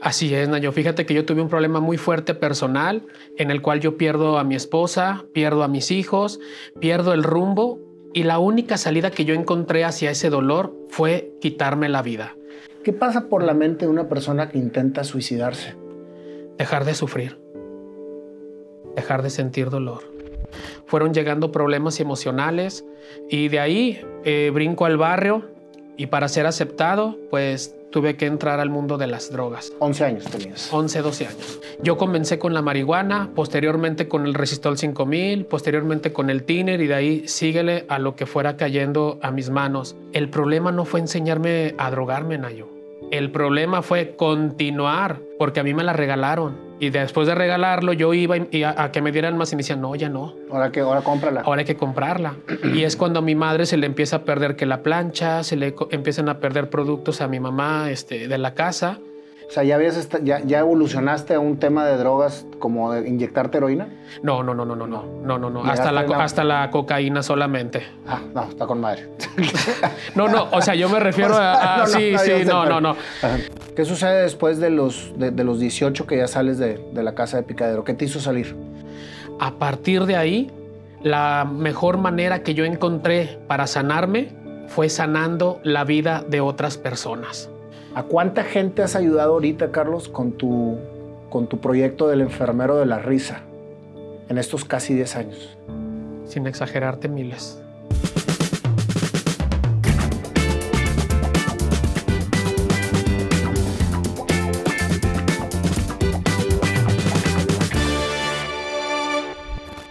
Así es, Nayo. Fíjate que yo tuve un problema muy fuerte personal en el cual yo pierdo a mi esposa, pierdo a mis hijos, pierdo el rumbo y la única salida que yo encontré hacia ese dolor fue quitarme la vida. ¿Qué pasa por la mente de una persona que intenta suicidarse? Dejar de sufrir, dejar de sentir dolor. Fueron llegando problemas emocionales y de ahí eh, brinco al barrio y para ser aceptado, pues tuve que entrar al mundo de las drogas. 11 años tenías. 11, 12 años. Yo comencé con la marihuana, posteriormente con el Resistol 5000, posteriormente con el Tiner y de ahí síguele a lo que fuera cayendo a mis manos. El problema no fue enseñarme a drogarme, Nayo. El problema fue continuar, porque a mí me la regalaron. Y después de regalarlo, yo iba y a, que me dieran más y me decían, no, ya no. Ahora que ahora cómprala. Ahora hay que comprarla. y es cuando a mi madre se le empieza a perder que la plancha, se le empiezan a perder productos a mi mamá este, de la casa. O sea, ¿ya, habías ya, ya, evolucionaste a un tema de drogas como de inyectarte heroína? No, no, no, no, no, no, no, no, no. Hasta la, hasta la cocaína solamente. Ah, no, está con madre. no, no, o sea, yo me refiero a... sí, sí, no, no, no. ¿Qué sucede después de los, de, los 18 que ya sales de, de la casa de picadero? ¿Qué te hizo salir? A partir de ahí, la mejor manera que yo encontré para sanarme fue sanando la vida de otras personas. ¿A cuánta gente has ayudado ahorita, Carlos, con tu, con tu proyecto del enfermero de la risa en estos casi 10 años? Sin exagerarte, miles.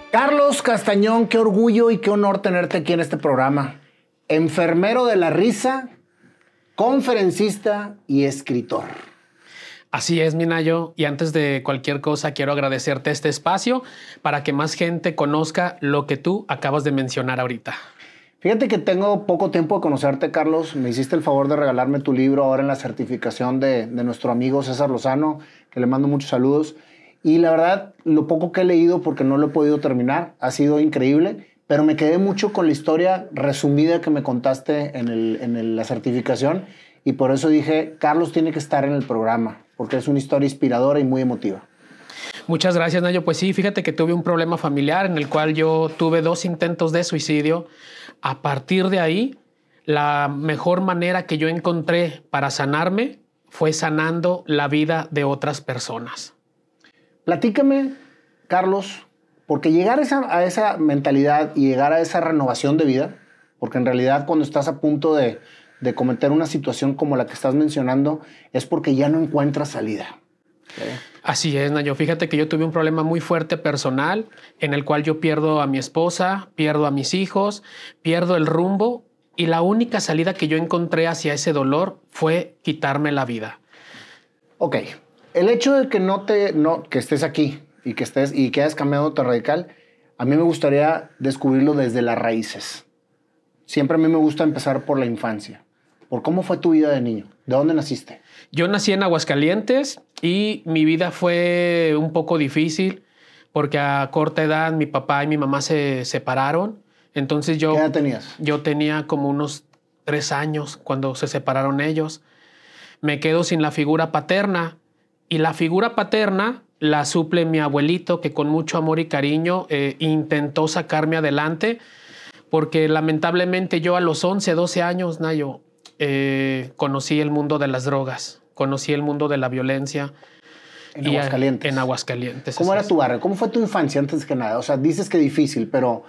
Carlos Castañón, qué orgullo y qué honor tenerte aquí en este programa. Enfermero de la risa conferencista y escritor. Así es, Minayo. Y antes de cualquier cosa, quiero agradecerte este espacio para que más gente conozca lo que tú acabas de mencionar ahorita. Fíjate que tengo poco tiempo de conocerte, Carlos. Me hiciste el favor de regalarme tu libro ahora en la certificación de, de nuestro amigo César Lozano, que le mando muchos saludos. Y la verdad, lo poco que he leído, porque no lo he podido terminar, ha sido increíble pero me quedé mucho con la historia resumida que me contaste en, la certificación y por eso dije, Carlos tiene que estar en el programa, porque es una historia inspiradora y muy emotiva. Muchas gracias, Nayo. Pues sí, fíjate que tuve un problema familiar en el cual yo tuve dos intentos de suicidio. A partir de ahí, la mejor manera que yo encontré para sanarme fue sanando la vida de otras personas. Platícame, Carlos, porque llegar a esa, mentalidad y llegar a esa renovación de vida, porque en realidad cuando estás a punto de, cometer una situación como la que estás mencionando, es porque ya no encuentras salida. Así es, Nayo. Fíjate que yo tuve un problema muy fuerte personal en el cual yo pierdo a mi esposa, pierdo a mis hijos, pierdo el rumbo y la única salida que yo encontré hacia ese dolor fue quitarme la vida. Ok, el hecho de que no te, no, que estés aquí, y que estés y que hayas cambiado tan radical, a mí me gustaría descubrirlo desde las raíces. Siempre a mí me gusta empezar por la infancia. ¿Por cómo fue tu vida de niño? ¿De dónde naciste? Yo nací en Aguascalientes y mi vida fue un poco difícil porque a corta edad mi papá y mi mamá se separaron. Entonces yo... ¿Qué edad tenías? Yo tenía como unos tres años cuando se separaron ellos. Me quedo sin la figura paterna y la figura paterna la suple mi abuelito, que con mucho amor y cariño eh, intentó sacarme adelante, porque lamentablemente yo a los 11, 12 años, Nayo, eh, conocí el mundo de las drogas, conocí el mundo de la violencia. En Aguascalientes. En Aguascalientes. ¿Cómo era tu barrio? ¿Cómo fue tu infancia antes que nada? O sea, dices que difícil, pero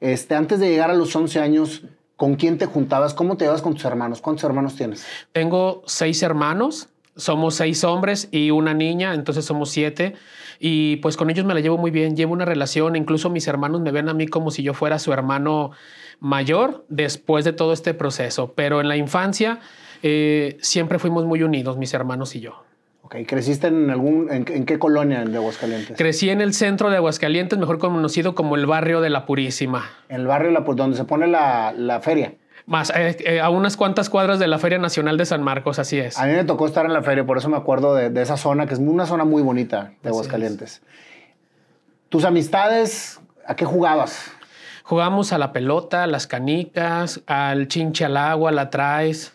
este, antes de llegar a los 11 años, ¿con quién te juntabas? ¿Cómo te llevas con tus hermanos? ¿Cuántos hermanos tienes? Tengo seis hermanos somos seis hombres y una niña, entonces somos siete. Y pues con ellos me la llevo muy bien, llevo una relación, incluso mis hermanos me ven a mí como si yo fuera su hermano mayor después de todo este proceso. Pero en la infancia eh, siempre fuimos muy unidos, mis hermanos y yo. Ok, ¿creciste en algún, en, qué colonia de Aguascalientes? Crecí en el centro de Aguascalientes, mejor conocido como el barrio de la Purísima. El barrio de la donde se pone la, la feria. Más, eh, eh, a unas cuantas cuadras de la Feria Nacional de San Marcos, así es. A mí me tocó estar en la feria, por eso me acuerdo de, esa zona, que es una zona muy bonita de Aguascalientes. ¿Tus amistades, a qué jugabas? Jugamos a la pelota, a las canicas, al chinche al agua, la traes.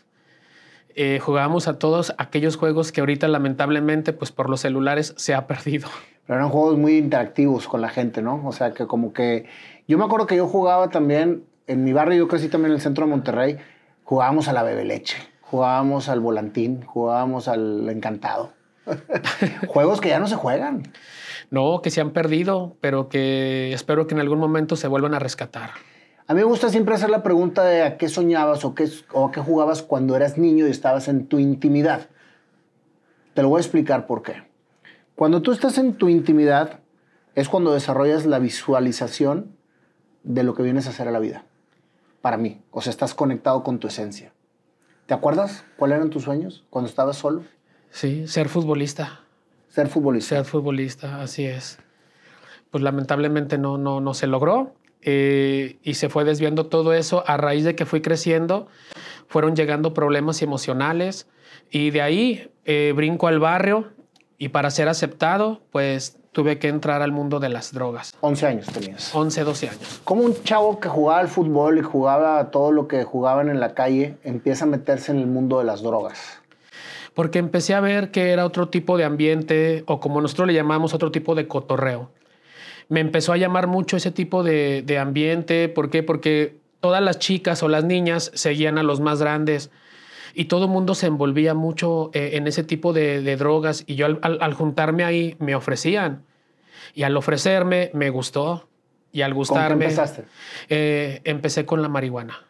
eh, jugábamos a todos aquellos juegos que ahorita lamentablemente pues por los celulares se ha perdido. Pero eran juegos muy interactivos con la gente, ¿no? O sea, que como que... Yo me acuerdo que yo jugaba también, en mi barrio, yo crecí también en el centro de Monterrey, jugábamos a la bebe leche, jugábamos al volantín, jugábamos al encantado. Juegos que ya no se juegan. No, que se han perdido, pero que espero que en algún momento se vuelvan a rescatar. A mí me gusta siempre hacer la pregunta de a qué soñabas o, qué, o a qué jugabas cuando eras niño y estabas en tu intimidad. Te lo voy a explicar por qué. Cuando tú estás en tu intimidad es cuando desarrollas la visualización de lo que vienes a hacer a la vida. Para mí. O sea, estás conectado con tu esencia. ¿Te acuerdas cuáles eran tus sueños cuando estabas solo? Sí, ser futbolista. Ser futbolista. Ser futbolista, así es. Pues lamentablemente no, no, no se logró eh, y se fue desviando todo eso a raíz de que fui creciendo. Fueron llegando problemas emocionales y de ahí eh, brinco al barrio y para ser aceptado, pues tuve que entrar al mundo de las drogas. 11 años tenías. 11, 12 años. ¿Cómo un chavo que jugaba al fútbol y jugaba todo lo que jugaban en la calle empieza a meterse en el mundo de las drogas? Porque empecé a ver que era otro tipo de ambiente, o como nosotros le llamamos, otro tipo de cotorreo. Me empezó a llamar mucho ese tipo de, de ambiente. ¿Por qué? Porque todas las chicas o las niñas seguían a los más grandes y todo el mundo se envolvía mucho eh, en ese tipo de, de drogas y yo al, al, al, juntarme ahí me ofrecían y al ofrecerme me gustó y al gustarme... ¿Con qué empezaste? Eh, empecé con la marihuana.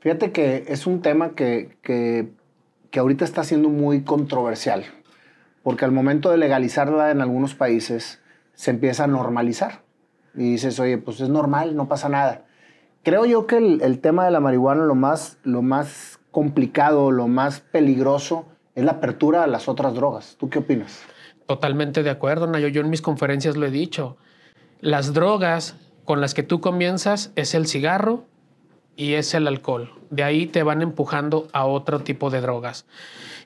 Fíjate que es un tema que, que, que ahorita está siendo muy controversial porque al momento de legalizarla en algunos países se empieza a normalizar y dices, oye, pues es normal, no pasa nada. Creo yo que el, el tema de la marihuana lo más, lo más complicado, lo más peligroso es la apertura a las otras drogas. ¿Tú qué opinas? Totalmente de acuerdo, Nayo. Yo en mis conferencias lo he dicho. Las drogas con las que tú comienzas es el cigarro y es el alcohol. De ahí te van empujando a otro tipo de drogas.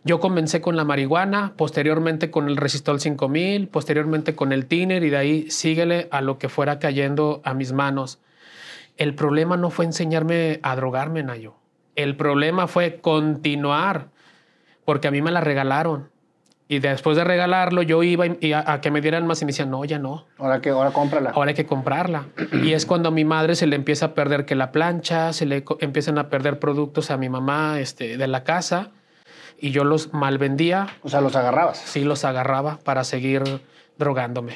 Yo comencé con la marihuana, posteriormente con el Resistol 5000, posteriormente con el tiner y de ahí síguele a lo que fuera cayendo a mis manos. El problema no fue enseñarme a drogarme, Nayo. El problema fue continuar, porque a mí me la regalaron. Y después de regalarlo, yo iba y a, a, que me dieran más y me decían, no, ya no. Ahora que ahora cómprala. Ahora hay que comprarla. y es cuando a mi madre se le empieza a perder que la plancha, se le empiezan a perder productos a mi mamá este, de la casa. Y yo los mal vendía. O sea, los agarrabas. Sí, los agarraba para seguir drogándome.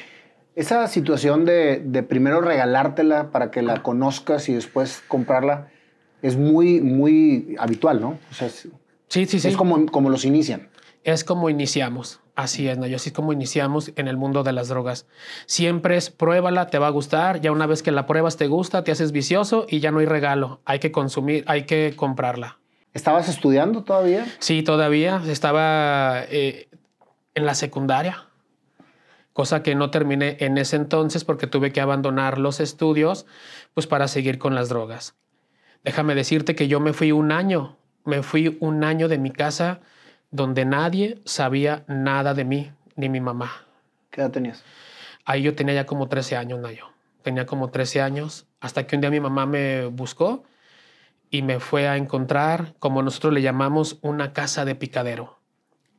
Esa situación de, de primero regalártela para que la conozcas y después comprarla es muy, muy habitual, ¿no? O sea, es, sí, sí, sí. Es como, como los inician. Es como iniciamos. Así es, ¿no? Yo así es como iniciamos en el mundo de las drogas. Siempre es pruébala, te va a gustar. Ya una vez que la pruebas te gusta, te haces vicioso y ya no hay regalo. Hay que consumir, hay que comprarla. ¿Estabas estudiando todavía? Sí, todavía. Estaba eh, en la secundaria, cosa que no terminé en ese entonces porque tuve que abandonar los estudios pues para seguir con las drogas. Déjame decirte que yo me fui un año, me fui un año de mi casa donde nadie sabía nada de mí, ni mi mamá. ¿Qué edad tenías? Ahí yo tenía ya como 13 años, Nayo. Tenía como 13 años, hasta que un día mi mamá me buscó y me fue a encontrar, como nosotros le llamamos, una casa de picadero.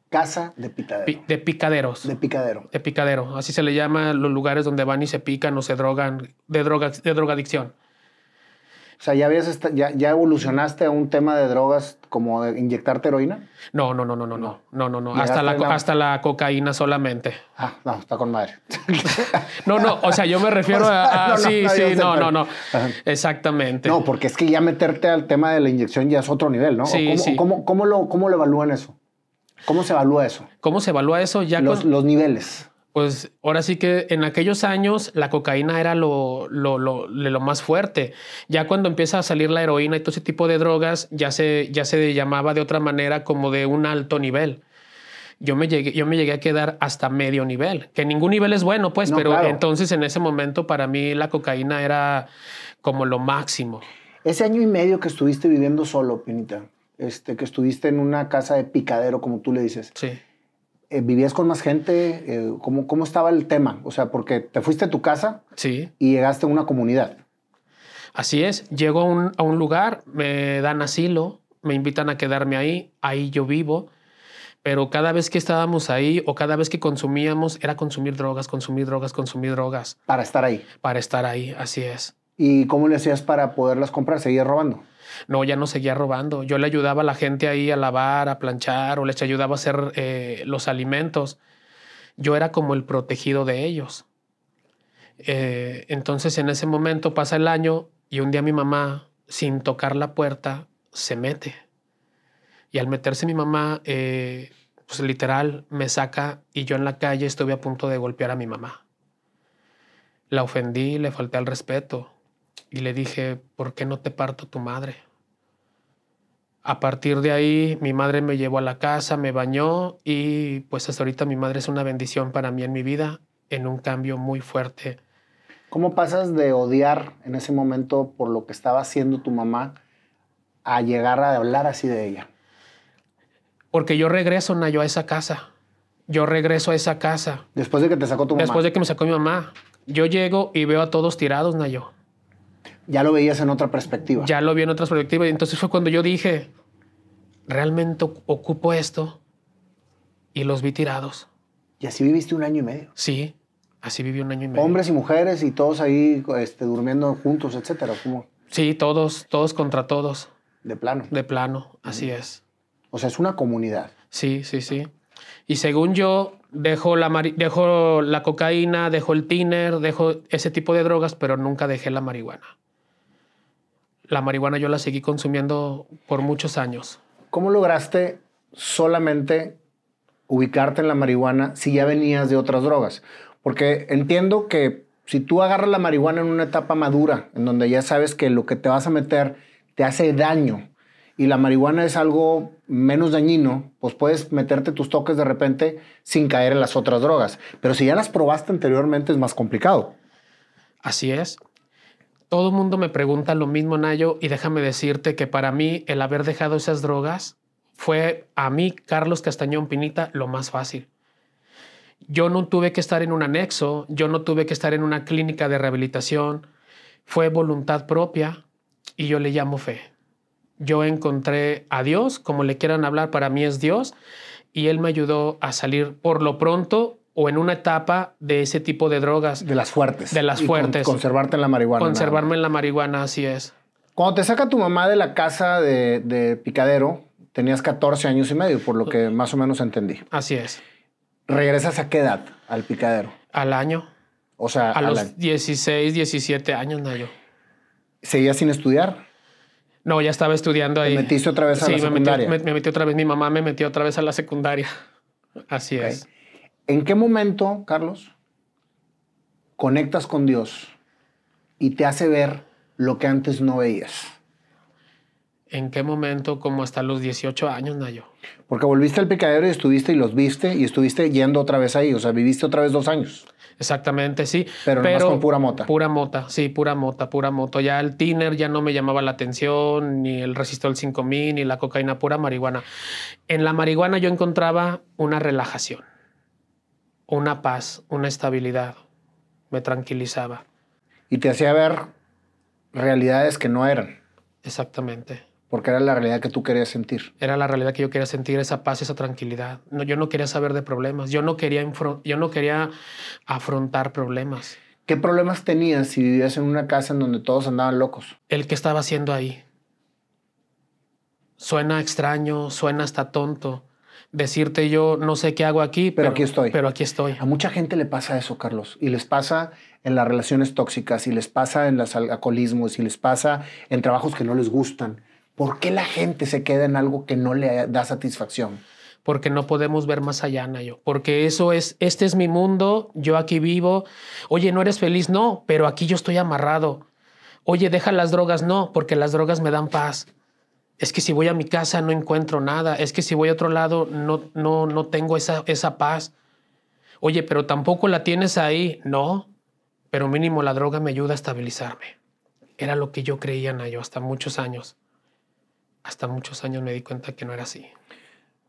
Casa de picadero. Pi de picaderos. De picadero. De picadero. Así se le llama los lugares donde van y se pican o se drogan, de, droga, de drogadicción. O sea, ¿ya, habías ya, ¿ya evolucionaste a un tema de drogas como de inyectarte heroína? No, no, no, no, no, no, no, no, no. Hasta la, la, hasta la cocaína solamente. Ah, no, está con madre. no, no, o sea, yo me refiero a... a no, sí, no, sí, no, no, no, Exactamente. No, porque es que ya meterte al tema de la inyección ya es otro nivel, ¿no? Sí, ¿Cómo, sí. ¿cómo, cómo, lo, ¿Cómo lo evalúan eso? ¿Cómo se evalúa eso? ¿Cómo se evalúa eso? Ya los, con... los niveles pues ahora sí que en aquellos años la cocaína era lo, lo, lo, lo, más fuerte. Ya cuando empieza a salir la heroína y todo ese tipo de drogas, ya se, ya se llamaba de otra manera como de un alto nivel. Yo me, llegué, yo me llegué a quedar hasta medio nivel, que ningún nivel es bueno, pues, no, pero claro. entonces en ese momento para mí la cocaína era como lo máximo. Ese año y medio que estuviste viviendo solo, Pinita, este, que estuviste en una casa de picadero, como tú le dices. Sí. Eh, ¿Vivías con más gente? Eh, ¿cómo, ¿Cómo estaba el tema? O sea, porque te fuiste a tu casa sí. y llegaste a una comunidad. Así es, llego a un, a un lugar, me dan asilo, me invitan a quedarme ahí, ahí yo vivo, pero cada vez que estábamos ahí o cada vez que consumíamos era consumir drogas, consumir drogas, consumir drogas. Para estar ahí. Para estar ahí, así es. ¿Y cómo le hacías para poderlas comprar? ¿Seguías robando? No, ya no seguía robando. Yo le ayudaba a la gente ahí a lavar, a planchar o les ayudaba a hacer eh, los alimentos. Yo era como el protegido de ellos. Eh, entonces en ese momento pasa el año y un día mi mamá, sin tocar la puerta, se mete. Y al meterse mi mamá, eh, pues literal, me saca y yo en la calle estuve a punto de golpear a mi mamá. La ofendí, le falté al respeto y le dije, ¿por qué no te parto tu madre? A partir de ahí, mi madre me llevó a la casa, me bañó y pues hasta ahorita mi madre es una bendición para mí en mi vida, en un cambio muy fuerte ¿Cómo pasas de odiar en ese momento por lo que estaba haciendo tu mamá a llegar a hablar así de ella? Porque yo regreso, Nayo, a esa casa. Yo regreso a esa casa. Después de que te sacó tu mamá. Después de que me sacó mi mamá. Yo llego y veo a todos tirados, Nayo. Ya lo veías en otra perspectiva. Ya lo vi en otra perspectiva. Y entonces fue cuando yo dije, realmente ocupo esto. Y los vi tirados. Y así viviste un año y medio. Sí. Así viví un año y medio. Hombres y mujeres y todos ahí este, durmiendo juntos, etcétera. ¿Cómo? Sí, todos, todos contra todos. De plano. De plano, así es. O sea, es una comunidad. Sí, sí, sí. Y según yo, dejo la, la cocaína, dejo el tiner, dejo ese tipo de drogas, pero nunca dejé la marihuana. La marihuana yo la seguí consumiendo por muchos años. ¿Cómo lograste solamente ubicarte en la marihuana si ya venías de otras drogas? Porque entiendo que si tú agarras la marihuana en una etapa madura, en donde ya sabes que lo que te vas a meter te hace daño y la marihuana es algo menos dañino, pues puedes meterte tus toques de repente sin caer en las otras drogas. Pero si ya las probaste anteriormente es más complicado. Así es. Todo mundo me pregunta lo mismo, Nayo, y déjame decirte que para mí el haber dejado esas drogas fue a mí, Carlos Castañón Pinita, lo más fácil. Yo no tuve que estar en un anexo, yo no tuve que estar en una clínica de rehabilitación, fue voluntad propia y yo le llamo fe. Yo encontré a Dios, como le quieran hablar, para mí es Dios, y Él me ayudó a salir por lo pronto o en una etapa de ese tipo de drogas. De las fuertes. De las fuertes. conservarte en la marihuana. Conservarme en la marihuana, así es. Cuando te saca tu mamá de la casa de, de Picadero, tenías 14 años y medio, por lo que más o menos entendí. Así es. ¿Regresas a qué edad al picadero? Al año. O sea, a los 16, 17 años, Nayo. ¿Seguías sin estudiar? No, ya estaba estudiando ahí. ¿Te metiste otra vez a la secundaria? Me, me, metí otra vez, mi mamá me metió otra vez a la secundaria. Así es. ¿En qué momento, Carlos, conectas con Dios y te hace ver lo que antes no veías? ¿En qué momento? Como hasta los 18 años, Nayo. Porque volviste al picadero y estuviste y los viste y estuviste yendo otra vez ahí. O sea, viviste otra vez dos años. Exactamente, sí. Pero, Pero con pura mota. Pura mota, sí, pura mota, pura mota. Ya el tiner ya no me llamaba la atención, ni el resistol 5000, ni la cocaína, pura marihuana. En la marihuana yo encontraba una relajación, una paz, una estabilidad. Me tranquilizaba. Y te hacía ver realidades que no eran. Exactamente. Porque era la realidad que tú querías sentir. Era la realidad que yo quería sentir, esa paz, esa tranquilidad. No, yo no quería saber de problemas, yo no quería, yo no quería afrontar problemas. ¿Qué problemas tenías si vivías en una casa en donde todos andaban locos? El que estaba haciendo ahí. Suena extraño, suena hasta tonto. Decirte yo no sé qué hago aquí, pero, pero aquí estoy. Pero aquí estoy. A mucha gente le pasa eso, Carlos. Y les pasa en las relaciones tóxicas, y les pasa en los alcoholismos, y les pasa en trabajos que no les gustan ¿Por qué la gente se queda en algo que no le da satisfacción? Porque no podemos ver más allá, Nayo. Porque eso es, este es mi mundo, yo aquí vivo. Oye, ¿no eres feliz? No, pero aquí yo estoy amarrado. Oye, deja las drogas. No, porque las drogas me dan paz. Es que si voy a mi casa no encuentro nada. Es que si voy a otro lado no, no, no tengo esa, esa paz. Oye, pero tampoco la tienes ahí. No, pero mínimo la droga me ayuda a estabilizarme. Era lo que yo creía, Nayo, hasta muchos años hasta muchos años me di cuenta que no era así.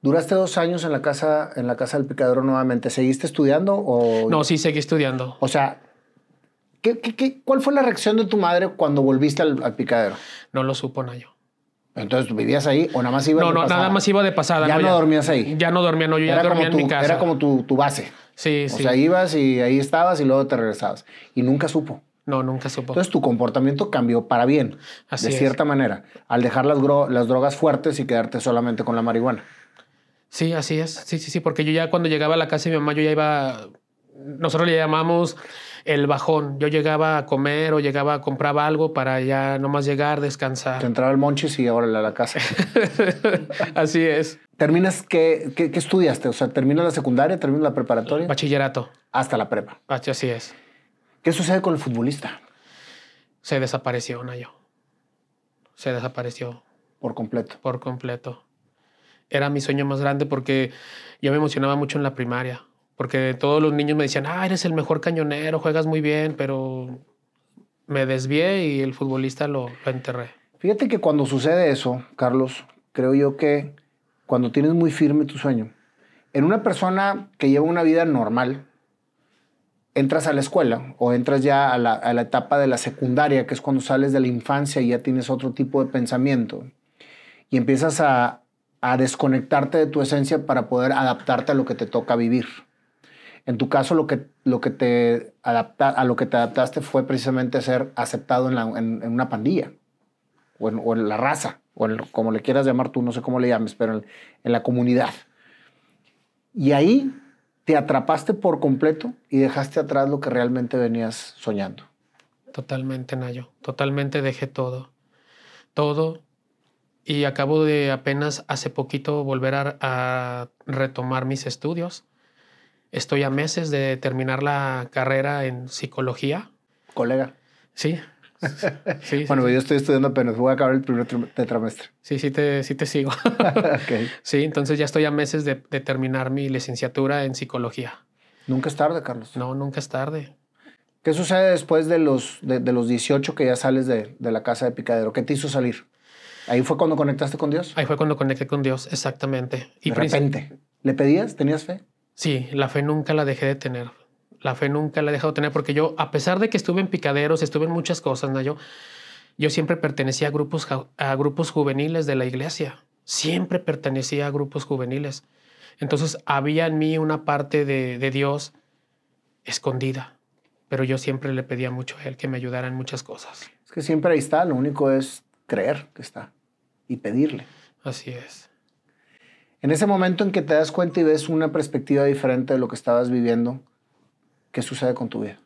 ¿Duraste dos años en la casa, en la casa del picadero nuevamente? ¿Seguiste estudiando o...? No, sí, seguí estudiando. O sea, ¿qué, qué, cuál fue la reacción de tu madre cuando volviste al, picadero? No lo supo, Nayo. Entonces, ¿vivías ahí o nada más ibas No, de no, pasada? nada más iba de pasada. Ya no dormías ahí. Ya no dormía, no, yo ya Era dormía como, en tu, mi casa. era como tu, tu base. Sí, O sí. sea, ibas y ahí estabas y luego te regresabas. Y nunca supo. No, nunca supo. Entonces tu comportamiento cambió para bien, Así de es. cierta manera, al dejar las, las drogas fuertes y quedarte solamente con la marihuana. Sí, así es. Sí, sí, sí, porque yo ya cuando llegaba a la casa de mi mamá, yo ya iba. Nosotros le llamamos el bajón. Yo llegaba a comer o llegaba a comprar algo para ya nomás llegar, Te descansar. entraba el monchis y ahora a la casa. así es. ¿Terminas qué, qué, qué estudiaste? O sea, ¿terminas la secundaria, terminas la preparatoria? Bachillerato. Hasta la prepa. Así es. ¿Qué sucede con el futbolista Se desapareció, Nayo. Se desapareció por completo? por completo. Era mi sueño más grande porque yo me emocionaba mucho en la primaria. Porque todos los niños me decían, ah, eres el mejor cañonero, juegas muy bien, pero me desvié y el futbolista lo, lo enterré. Fíjate que cuando sucede eso, Carlos, creo yo que cuando tienes muy firme tu sueño, en una persona que lleva una vida normal, entras a la escuela o entras ya a la, a la etapa de la secundaria, que es cuando sales de la infancia y ya tienes otro tipo de pensamiento, y empiezas a, a desconectarte de tu esencia para poder adaptarte a lo que te toca vivir. En tu caso, lo que, lo que te adapta, a lo que te adaptaste fue precisamente ser aceptado en, una pandilla o en, la raza, o como le quieras llamar tú, no sé cómo le llames, pero en, la comunidad. Y ahí te atrapaste por completo y dejaste atrás lo que realmente venías soñando. Totalmente, Nayo. Totalmente dejé todo. Todo. Y acabo de apenas hace poquito volver a retomar mis estudios. Estoy a meses de terminar la carrera en psicología. Colega. Sí. Bueno, sí. yo estoy estudiando apenas, voy a acabar el primer trim- tetramestre. sí, sí te, sí te sigo. Ok. sí, entonces ya estoy a meses de, de terminar mi licenciatura en psicología. Nunca es tarde, Carlos. No, nunca es tarde. ¿Qué sucede después de los, de, de los 18 que ya sales de, de la casa de Picadero? ¿Qué te hizo salir? ¿Ahí fue cuando conectaste con Dios? Ahí fue cuando conecté con Dios, exactamente. Y de repente. ¿Le pedías? ¿Tenías fe? Sí, la fe nunca la dejé de tener. La fe nunca la he dejado de tener porque yo, a pesar de que estuve en picaderos, estuve en muchas cosas, ¿no? yo, yo siempre pertenecía a grupos, a grupos juveniles de la iglesia. Siempre pertenecía a grupos juveniles. Entonces había en mí una parte de, de Dios escondida, pero yo siempre le pedía mucho a Él que me ayudara en muchas cosas. Es que siempre ahí está, lo único es creer que está y pedirle. Así es. En ese momento en que te das cuenta y ves una perspectiva diferente de lo que estabas viviendo, ¿qué sucede con tu vida?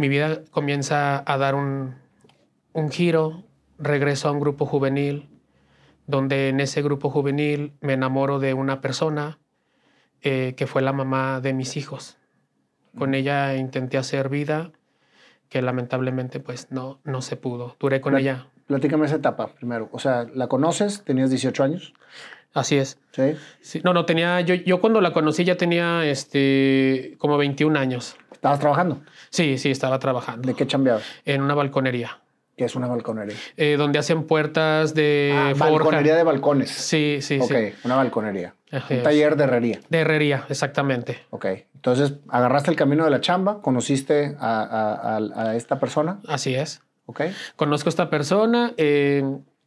mi vida comienza a dar un, un giro, regreso a un grupo juvenil, donde en ese grupo juvenil me enamoro de una persona eh, que fue la mamá de mis hijos. Con ella intenté hacer vida, que lamentablemente pues no, no se pudo. Duré con ella. Platícame esa etapa primero. O sea, ¿la conoces? ¿Tenías 18 años? Así es. ¿Sí? Sí, no, no, tenía, yo, yo cuando la conocí ya tenía este, como 21 años. ¿Estabas trabajando? Sí, sí, estaba trabajando ¿De qué chambeabas? en una balconería, ¿Qué es una balconería? eh, donde hacen puertas de Ah, forja. balconería de balcones. Sí, sí, ok, sí. una balconería. Un taller de herrería. De herrería, exactamente. Ok, entonces agarraste el camino de la chamba, conociste a, a- a- a esta persona, Así es. ok. Conozco a esta persona, eh,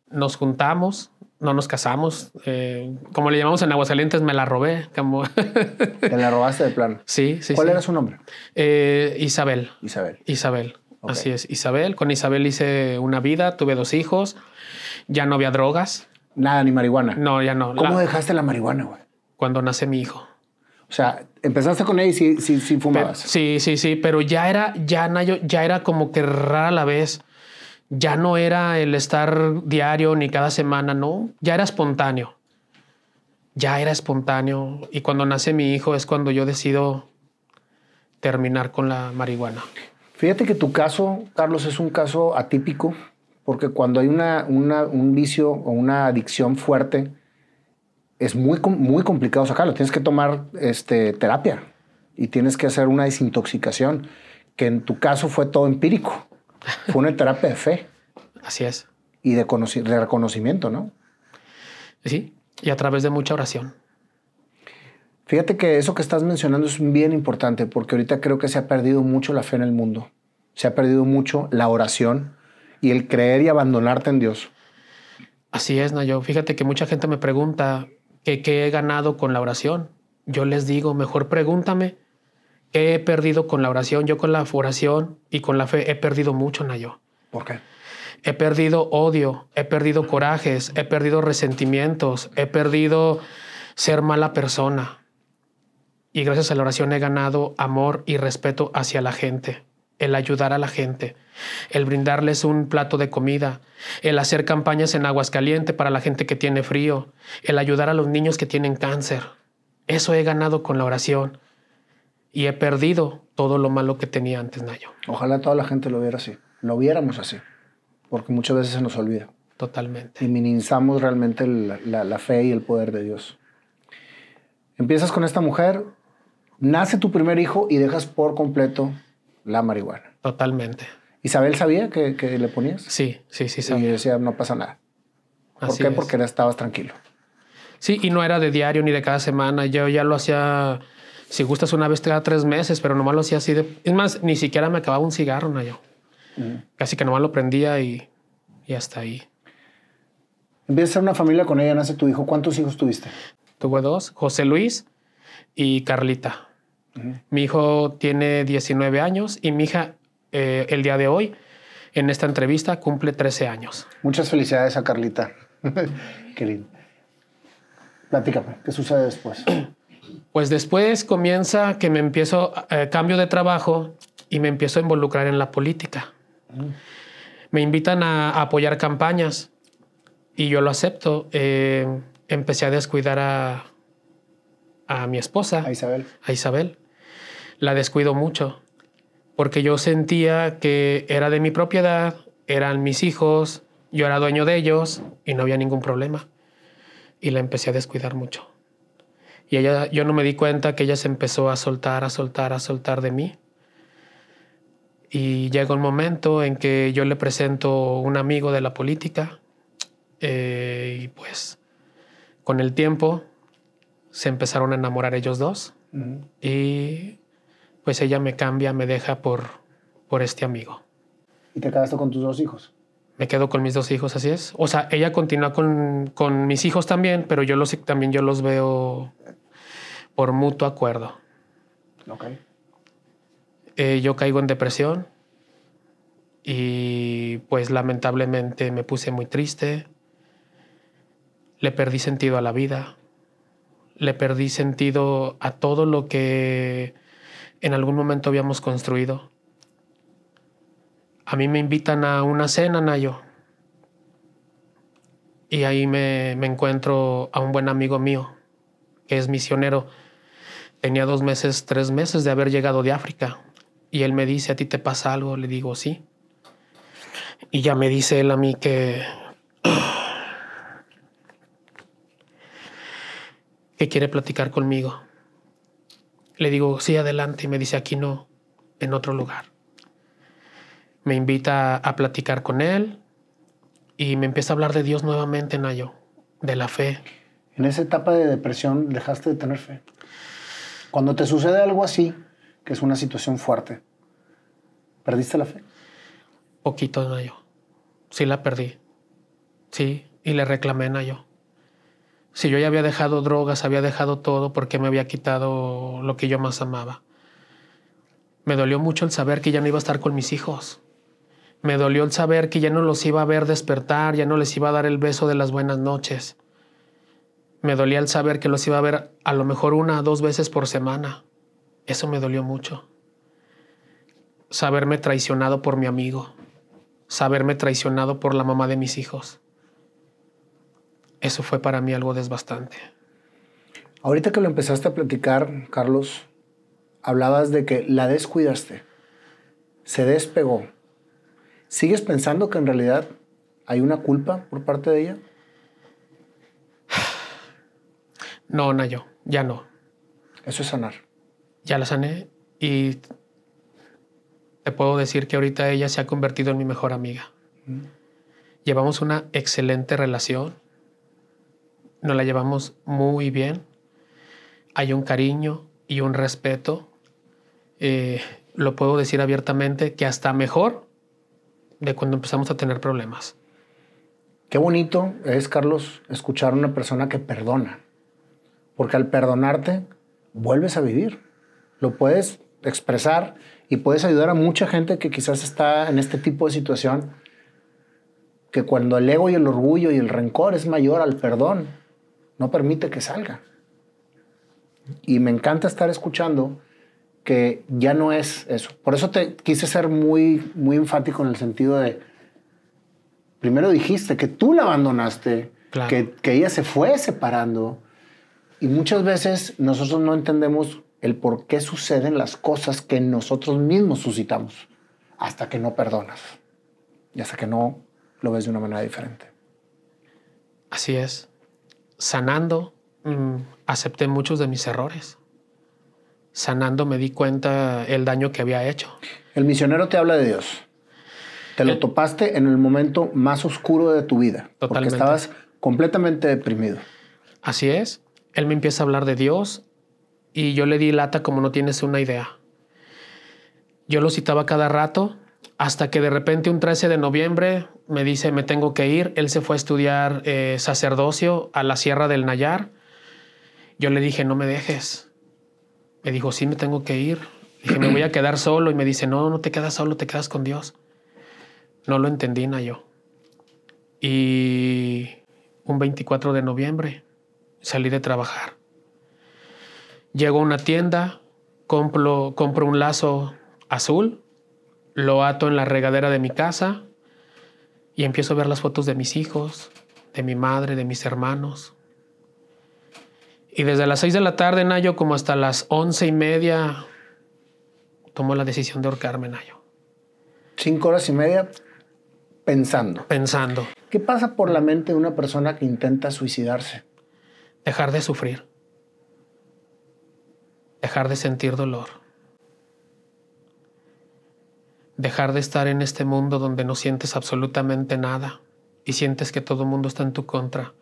nos juntamos, no nos casamos. eh, como le llamamos en Aguascalientes, me la robé. Como... Te la robaste de plano. sí, sí. ¿Cuál sí. era su nombre? Eh, Isabel. Isabel. Isabel. Así es, Isabel. Con Isabel hice una vida, tuve dos hijos, ya no había drogas. Nada, ni marihuana. No, ya no. ¿Cómo La- dejaste la marihuana, güey? Cuando nace mi hijo. O sea, empezaste con ella y sí, sí, sí Pero- fumabas. sí, sí, sí, pero ya era, ya ya era como que rara la vez. Ya no era el estar diario ni cada semana, no, ya era espontáneo. Ya era espontáneo. Y cuando nace mi hijo es cuando yo decido terminar con la marihuana. Fíjate que tu caso, Carlos, es un caso atípico, porque cuando hay una, un vicio o una adicción fuerte, es muy, muy complicado sacarlo. Tienes que tomar este, terapia y tienes que hacer una desintoxicación, que en tu caso fue todo empírico. Fue una terapia de fe Así es. y de, de reconocimiento, ¿no? Sí. Y a través de mucha oración. Fíjate que eso que estás mencionando es bien importante porque ahorita creo que se ha perdido mucho la fe en el mundo. Se ha perdido mucho la oración y el creer y abandonarte en Dios. Así es, Nayo. Fíjate que mucha gente me pregunta qué he ganado con la oración. Yo les digo, mejor pregúntame qué he perdido con la oración. Yo con la oración y con la fe he perdido mucho, Nayo. ¿Por qué? He perdido odio, he perdido corajes, he perdido resentimientos, he perdido ser mala persona. Y gracias a la oración he ganado amor y respeto hacia la gente, el ayudar a la gente, el brindarles un plato de comida, el hacer campañas en aguas calientes para la gente que tiene frío, el ayudar a los niños que tienen cáncer. Eso he ganado con la oración y he perdido todo lo malo que tenía antes, Nayo. Ojalá toda la gente lo viera así, lo viéramos así, porque muchas veces se nos olvida. Totalmente. Y minimizamos realmente la, la, la fe y el poder de Dios. Empiezas con esta mujer, nace tu primer hijo y dejas por completo la marihuana. Totalmente. ¿Isabel sabía que, que le ponías? Sí, sí, sí Y sabía. decía, no pasa nada. ¿Por Así qué? es. Porque estabas tranquilo. Sí, y no era de diario ni de cada semana. Yo ya lo hacía, si gustas, una vez cada tres meses, pero nomás lo hacía así de... Es más, ni siquiera me acababa un cigarro, Nayo. Casi que nomás lo prendía y, y hasta ahí. Empiezas a ser una familia con ella, nace tu hijo. ¿Cuántos hijos tuviste? Tuve dos, José Luis y Carlita. Mi hijo tiene 19 años y mi hija eh, el día de hoy, en esta entrevista, cumple 13 años. Muchas felicidades a Carlita. Qué lindo. Platícame, ¿qué sucede después? Pues después comienza que me empiezo, eh, cambio de trabajo y me empiezo a involucrar en la política. Me invitan a, a apoyar campañas y yo lo acepto. Eh, empecé a descuidar a, a mi esposa, A Isabel. a Isabel. La descuido mucho porque yo sentía que era de mi propiedad, eran mis hijos, yo era dueño de ellos y no había ningún problema. Y la empecé a descuidar mucho. Y ella, yo no me di cuenta que ella se empezó a soltar, a soltar, a soltar de mí. Y llega un momento en que yo le presento un amigo de la política eh, y pues con el tiempo se empezaron a enamorar ellos dos y pues ella me cambia, me deja por, por este amigo. Y te quedaste con tus dos hijos. Me quedo con mis dos hijos, así es. O sea, ella continúa con, con mis hijos también, pero yo los, también yo los veo por mutuo acuerdo. Ok. Eh, yo caigo en depresión y pues lamentablemente me puse muy triste. Le perdí sentido a la vida. Le perdí sentido a todo lo que en algún momento habíamos construido. A mí me invitan a una cena, Nayo. Y ahí me, me encuentro a un buen amigo mío, que es misionero. Tenía dos meses, tres meses de haber llegado de África. Y él me dice, ¿a ti te pasa algo? Le digo, sí. Y ya me dice él a mí que... que quiere platicar conmigo. Le digo, sí, adelante. Y me dice, aquí no, en otro lugar. Me invita a platicar con él y me empieza a hablar de Dios nuevamente, Nayo, de la fe. En esa etapa de depresión dejaste de tener fe. Cuando te sucede algo así, que es una situación fuerte, ¿perdiste la fe? Poquito, Nayo. Sí la perdí. Sí, y le reclamé, Nayo. Si yo ya había dejado drogas, había dejado todo porque me había quitado lo que yo más amaba. Me dolió mucho el saber que ya no iba a estar con mis hijos. Me dolió el saber que ya no los iba a ver despertar, ya no les iba a dar el beso de las buenas noches. Me dolía el saber que los iba a ver a lo mejor una o dos veces por semana. Eso me dolió mucho. Saberme traicionado por mi amigo. Saberme traicionado por la mamá de mis hijos. Eso fue para mí algo desbastante. Ahorita que lo empezaste a platicar, Carlos, hablabas de que la descuidaste, se despegó. ¿Sigues pensando que en realidad hay una culpa por parte de ella? No, Nayo, ya no. Eso es sanar. Ya la sané y te puedo decir que ahorita ella se ha convertido en mi mejor amiga. Llevamos una excelente relación. Nos la llevamos muy bien. Hay un cariño y un respeto. Eh, lo puedo decir abiertamente que hasta mejor de cuando empezamos a tener problemas. Qué bonito es, Carlos, escuchar a una persona que perdona. Porque al perdonarte, vuelves a vivir. Lo puedes expresar y puedes ayudar a mucha gente que quizás está en este tipo de situación, que cuando el ego y el orgullo y el rencor es mayor al perdón, no permite que salga. Y me encanta estar escuchando que ya no es eso. Por eso te quise ser muy, muy enfático en el sentido de, primero dijiste que tú la abandonaste, que, que ella se fue separando. Y muchas veces nosotros no entendemos el por qué suceden las cosas que nosotros mismos suscitamos hasta que no perdonas y hasta que no lo ves de una manera diferente. Así es. Sanando, mm, acepté muchos de mis errores. Sanando me di cuenta el daño que había hecho. El misionero te habla de Dios. Te lo topaste en el momento más oscuro de tu vida. Totalmente. Porque estabas completamente deprimido. Así es. Él me empieza a hablar de Dios y yo le di lata como no tienes una idea. Yo lo citaba cada rato hasta que de repente un 13 de noviembre me dice me tengo que ir. Él se fue a estudiar eh, sacerdocio a la Sierra del Nayar. Yo le dije no me dejes. Me dijo sí me tengo que ir. Dije me voy a quedar solo y me dice no, no te quedas solo, te quedas con Dios. No lo entendí, yo. Y un 24 de noviembre salí de trabajar. Llego a una tienda, compro, compro un lazo azul, lo ato en la regadera de mi casa y empiezo a ver las fotos de mis hijos, de mi madre, de mis hermanos. Y desde las seis de la tarde, Nayo, como hasta las once y media, tomo la decisión de ahorcarme, Nayo. Cinco horas y media pensando. Pensando. ¿Qué pasa por la mente de una persona que intenta suicidarse? Dejar de sufrir dejar de sentir dolor, dejar de estar en este mundo donde no sientes absolutamente nada y sientes que todo el mundo está en tu contra,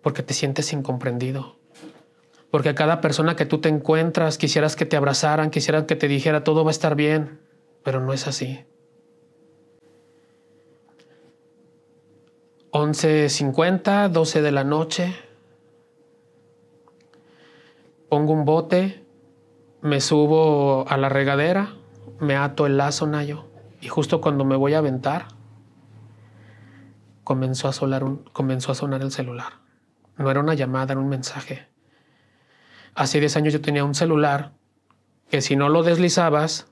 porque te sientes incomprendido, porque a cada persona que tú te encuentras quisieras que te abrazaran, quisieran que te dijera todo va a estar bien, pero no es así. 11.50, 12 de la noche, pongo un bote, me subo a la regadera, me ato el lazo, Nayo, y justo cuando me voy a aventar, comenzó a, sonar un, comenzó a sonar el celular. No era una llamada, era un mensaje. Hace 10 años yo tenía un celular que si no lo deslizabas,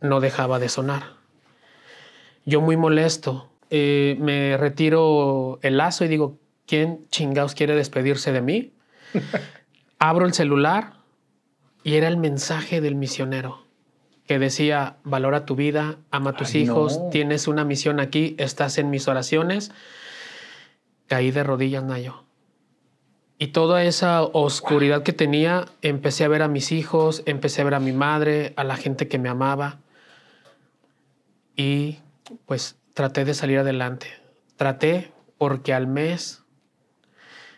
no dejaba de sonar. Yo muy molesto, eh, me retiro el lazo y digo, ¿quién chingados quiere despedirse de mí? Abro el celular y era el mensaje del misionero que decía, valora tu vida, ama a tus hijos, tienes una misión aquí, estás en mis oraciones. Caí de rodillas, Nayo. Y toda esa oscuridad que tenía, empecé a ver a mis hijos, empecé a ver a mi madre, a la gente que me amaba. Y pues traté de salir adelante. Traté porque al mes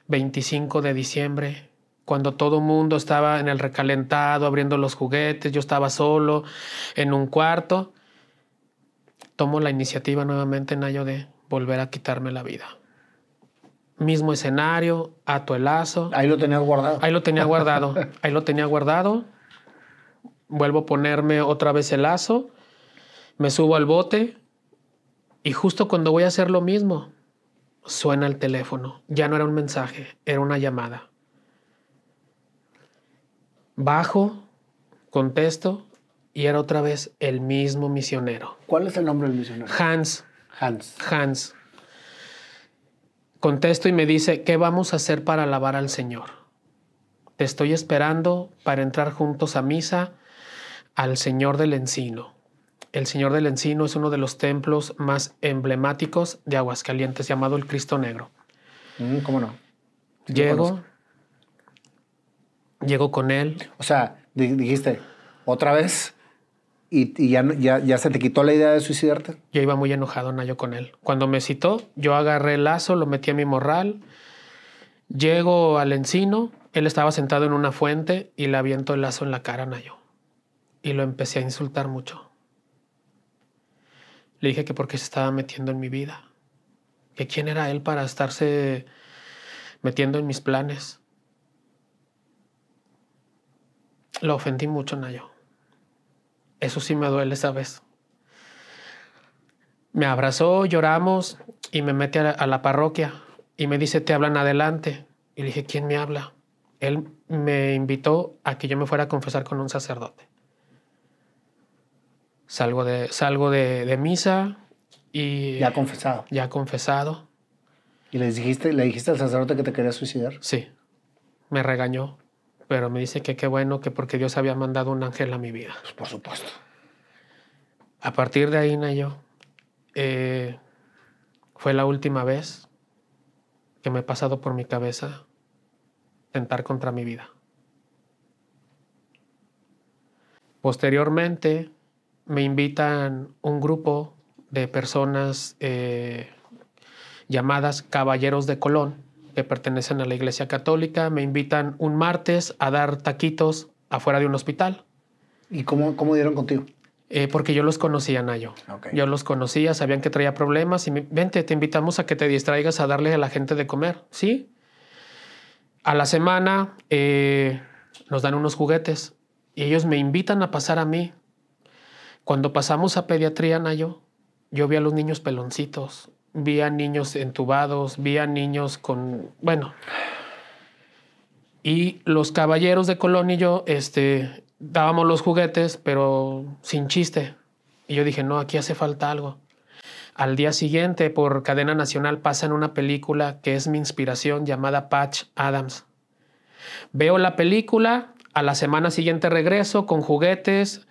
25 de diciembre cuando todo el mundo estaba en el recalentado, abriendo los juguetes, yo estaba solo en un cuarto, tomo la iniciativa nuevamente, Nayo, de volver a quitarme la vida. Mismo escenario, ato el lazo. Ahí lo tenía guardado. Ahí lo tenía guardado. Ahí lo tenía guardado. Vuelvo a ponerme otra vez el lazo. Me subo al bote. Y justo cuando voy a hacer lo mismo, suena el teléfono. Ya no era un mensaje, era una llamada. Bajo, contesto y era otra vez el mismo misionero. ¿Cuál es el nombre del misionero? Hans. Hans. Hans. Contesto y me dice, ¿qué vamos a hacer para alabar al Señor? Te estoy esperando para entrar juntos a misa al Señor del Encino. El Señor del Encino es uno de los templos más emblemáticos de Aguascalientes, llamado el Cristo Negro. Mm, ¿Cómo no? Llego, Llego con él. O sea, dijiste, otra vez, y, ya, ya, se te quitó la idea de suicidarte. Yo iba muy enojado, Nayo, con él. Cuando me citó, yo agarré el lazo, lo metí a mi morral, llego al encino, él estaba sentado en una fuente y le aviento el lazo en la cara, Nayo. Y lo empecé a insultar mucho. Le dije que porque se estaba metiendo en mi vida, que quién era él para estarse metiendo en mis planes. Lo ofendí mucho, Nayo. Eso sí me duele esa vez. Me abrazó, lloramos y me mete a la, a la parroquia y me dice, te hablan adelante. Y le dije, ¿quién me habla? Él me invitó a que yo me fuera a confesar con un sacerdote. Salgo de, salgo de, de misa y... Ya confesado. Ya confesado. ¿Y les dijiste, le dijiste al sacerdote que te querías suicidar? Sí, me regañó, pero me dice que qué bueno que porque Dios había mandado un ángel a mi vida. Pues por supuesto. A partir de ahí, Nayo, eh, fue la última vez que me he pasado por mi cabeza tentar contra mi vida. Posteriormente, me invitan un grupo de personas eh, llamadas Caballeros de Colón, que pertenecen a la Iglesia Católica. Me invitan un martes a dar taquitos afuera de un hospital. ¿Y cómo, cómo dieron contigo? Eh, porque yo los conocía, Nayo. Yo los conocía, sabían que traía problemas y me, vente, te invitamos a que te distraigas a darle a la gente de comer. Sí. A la semana eh, nos dan unos juguetes y ellos me invitan a pasar a mí. Cuando pasamos a pediatría, Nayo, yo vi a los niños peloncitos, vi a niños entubados, vi a niños con, bueno. Y los caballeros de Colón y yo, este, dábamos los juguetes, pero sin chiste. Y yo dije, no, aquí hace falta algo. Al día siguiente, por cadena nacional, pasan una película que es mi inspiración llamada Patch Adams. Veo la película, a la semana siguiente regreso con juguetes,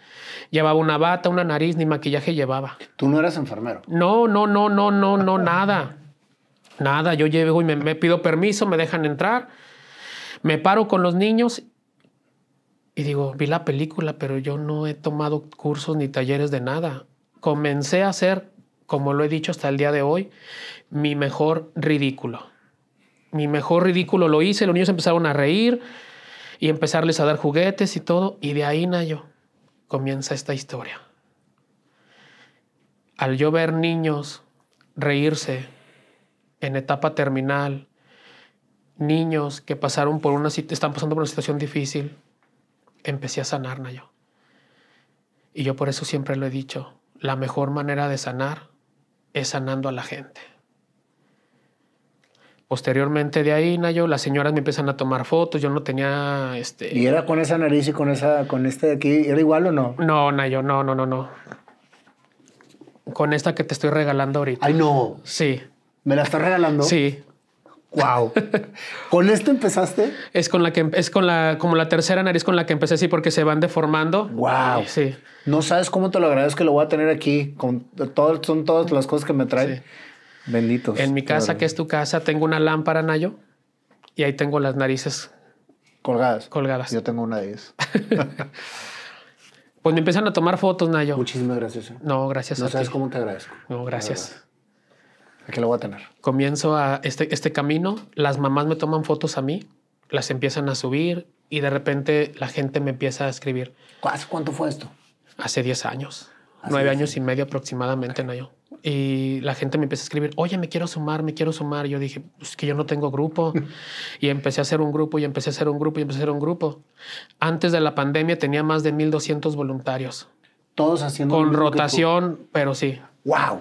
llevaba una bata, una nariz, ni maquillaje llevaba. Tú no eras enfermero. No, no, no, no, no, no, nada. Nada, yo llego y me, me pido permiso, me dejan entrar, me paro con los niños y digo, vi la película, pero yo no he tomado cursos ni talleres de nada. Comencé a hacer, como lo he dicho hasta el día de hoy, mi mejor ridículo. Mi mejor ridículo lo hice, los niños empezaron a reír y empezarles a dar juguetes y todo, y de ahí, Nayo, comienza esta historia. Al yo ver niños reírse en etapa terminal, niños que pasaron por una están pasando por una situación difícil, empecé a sanar, Nayo. Y yo por eso siempre lo he dicho, la mejor manera de sanar es sanando a la gente. Posteriormente de ahí, Nayo, las señoras me empiezan a tomar fotos, yo no tenía este ¿Y era con esa nariz y con esa, con este de aquí? ¿Era igual o no? No, Nayo, no, no, no, no. Con esta que te estoy regalando ahorita. Ay, no. Sí, ¿Me la estás regalando? sí. Wow. ¿Con esto empezaste? Es con la que es con la como la tercera nariz con la que empecé, sí, porque se van deformando. Wow. Sí. No sabes cómo te lo agradezco que lo voy a tener aquí. Con todo, son todas las cosas que me traen. Sí. Benditos. En mi casa, Claro. que es tu casa, tengo una lámpara, Nayo, y ahí tengo las narices Colgadas. colgadas. Yo tengo una de ellas. Pues me empiezan a tomar fotos, Nayo. Muchísimas gracias. eh. No, gracias No a sabes ti. cómo te agradezco. No, gracias. Aquí lo voy a tener. Comienzo a este, este camino, las mamás me toman fotos a mí, las empiezan a subir y de repente la gente me empieza a escribir. ¿Hace cuánto fue esto? Hace 10 años, Hace nueve 10 años y medio aproximadamente, Nayo. Y la gente me empieza a escribir, oye, me quiero sumar, me quiero sumar. Yo dije, es que yo no tengo grupo. y empecé a hacer un grupo y empecé a hacer un grupo y empecé a hacer un grupo. Antes de la pandemia tenía más de 1.200 voluntarios. Todos haciendo. Con tú. rotación, pero sí, ¡Wow!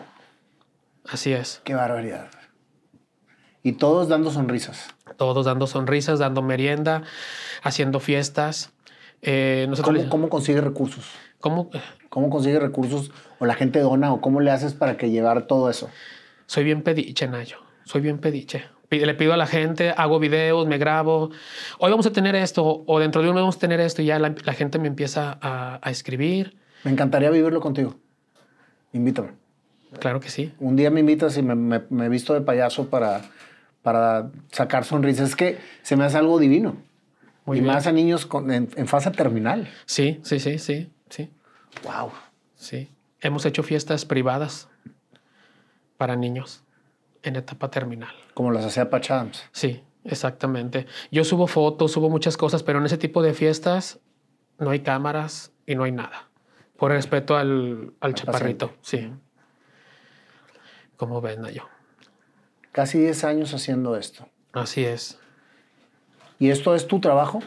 así es. ¡Qué barbaridad! Y todos dando sonrisas. Todos dando sonrisas, dando merienda, haciendo fiestas. Eh, nosotros ¿Cómo, cómo consigues recursos? ¿cómo? ¿Cómo consigues recursos? ¿O la gente dona? ¿O cómo le haces para que llevar todo eso? Soy bien pediche, Nayo. Soy bien pediche. Le pido a la gente, hago videos, me grabo. Hoy vamos a tener esto, o dentro de un mes vamos a tener esto, y ya la, la gente me empieza a, a escribir. Me encantaría vivirlo contigo. Invítame. Claro que sí. Un día me invitas y me, me, me visto de payaso para, para sacar sonrisas. Es que se me hace algo divino. Muy y bien. más a niños con- en, en fase terminal. Sí, sí, sí, sí, sí, ¡Wow! sí. Hemos hecho fiestas privadas para niños en etapa terminal. Como las hacía Patch Adams. Sí, exactamente. Yo subo fotos, subo muchas cosas, pero en ese tipo de fiestas no hay cámaras y no hay nada. Por respeto al, al chaparrito. Sí. ¿Cómo ves, Nayo? Casi 10 años haciendo esto. Así es. ¿Y esto es tu trabajo?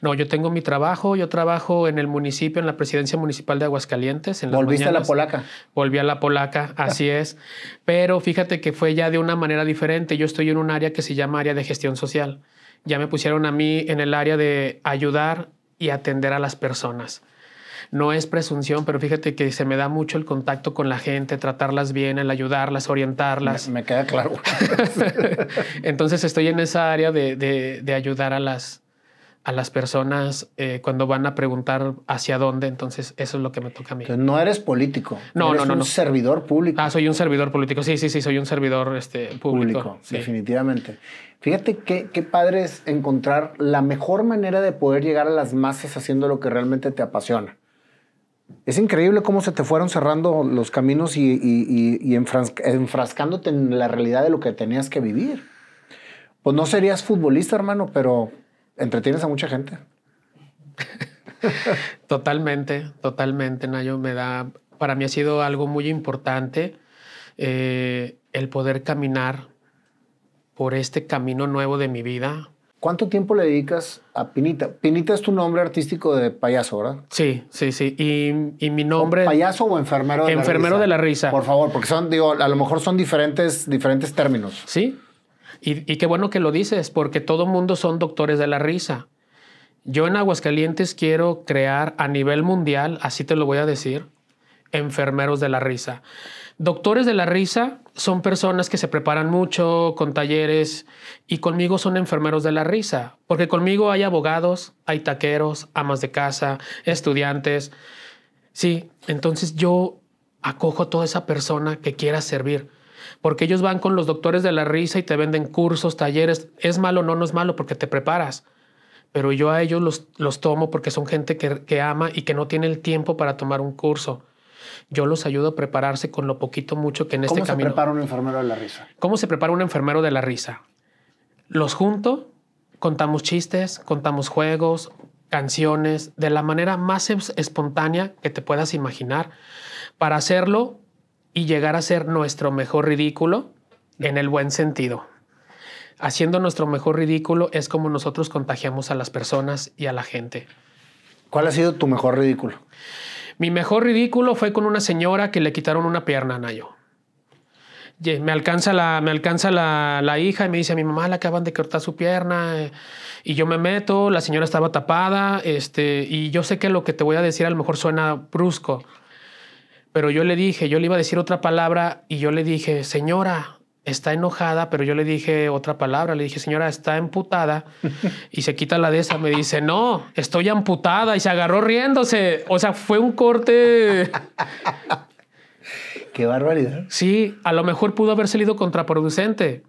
No, yo tengo mi trabajo, yo trabajo en el municipio, en la presidencia municipal de Aguascalientes. En ¿Volviste a la polaca? Volví a la polaca, así es. Pero fíjate que fue ya de una manera diferente. Yo estoy en un área que se llama área de gestión social. Ya me pusieron a mí en el área de ayudar y atender a las personas. No es presunción, pero fíjate que se me da mucho el contacto con la gente, tratarlas bien, el ayudarlas, orientarlas. Me, queda claro. Entonces estoy en esa área de, de ayudar a las, a las personas eh, cuando van a preguntar hacia dónde. Entonces, eso es lo que me toca a mí. no eres político. No, eres no, no. un servidor público. Ah, soy un servidor político. Sí, sí, sí, soy un servidor este, público. definitivamente. Fíjate qué, qué padre es encontrar la mejor manera de poder llegar a las masas haciendo lo que realmente te apasiona. Es increíble cómo se te fueron cerrando los caminos y, y, y enfrascándote en la realidad de lo que tenías que vivir. Pues no serías futbolista, hermano, pero entretienes a mucha gente. totalmente, totalmente, Nayo. Me da, para mí ha sido algo muy importante eh, el poder caminar por este camino nuevo de mi vida. ¿Cuánto tiempo le dedicas a Pinita? Pinita es tu nombre artístico de payaso, ¿verdad? Sí, sí, sí. Y, mi nombre. ¿Payaso o enfermero de enfermero la risa? de la risa. Por favor, porque son, digo, a lo mejor son diferentes, diferentes términos. Sí, y, qué bueno que lo dices, porque todo mundo son doctores de la risa. Yo en Aguascalientes quiero crear a nivel mundial, así te lo voy a decir, enfermeros de la risa. Doctores de la risa son personas que se preparan mucho con talleres y conmigo son enfermeros de la risa, porque conmigo hay abogados, hay taqueros, amas de casa, estudiantes. Sí, entonces yo acojo a toda esa persona que quiera servir porque ellos van con los doctores de la risa y te venden cursos, talleres. Es malo, no, no es malo porque te preparas. Pero yo a ellos los, los tomo porque son gente que, que ama y que no tiene el tiempo para tomar un curso. Yo los ayudo a prepararse con lo poquito, mucho que en este camino. ¿Cómo se prepara un enfermero de la risa? ¿Cómo se prepara un enfermero de la risa? Los junto, contamos chistes, contamos juegos, canciones, de la manera más espontánea que te puedas imaginar. Para hacerlo, y llegar a ser nuestro mejor ridículo en el buen sentido. Haciendo nuestro mejor ridículo es como nosotros contagiamos a las personas y a la gente. ¿Cuál ha sido tu mejor ridículo? Mi mejor ridículo fue con una señora que le quitaron una pierna a Nayo. Me alcanza, la, me alcanza la, la, hija y me dice a mi mamá le acaban de cortar su pierna eh, y yo me meto, la señora estaba tapada este, y yo sé que lo que te voy a decir a lo mejor suena brusco, pero yo le dije, yo le iba a decir otra palabra y yo le dije, señora, está enojada, pero yo le dije otra palabra, le dije, señora, está emputada y se quita la de esa, me dice, no, estoy amputada y se agarró riéndose. O sea, fue un corte... Qué barbaridad. Sí, a lo mejor pudo haber salido contraproducente,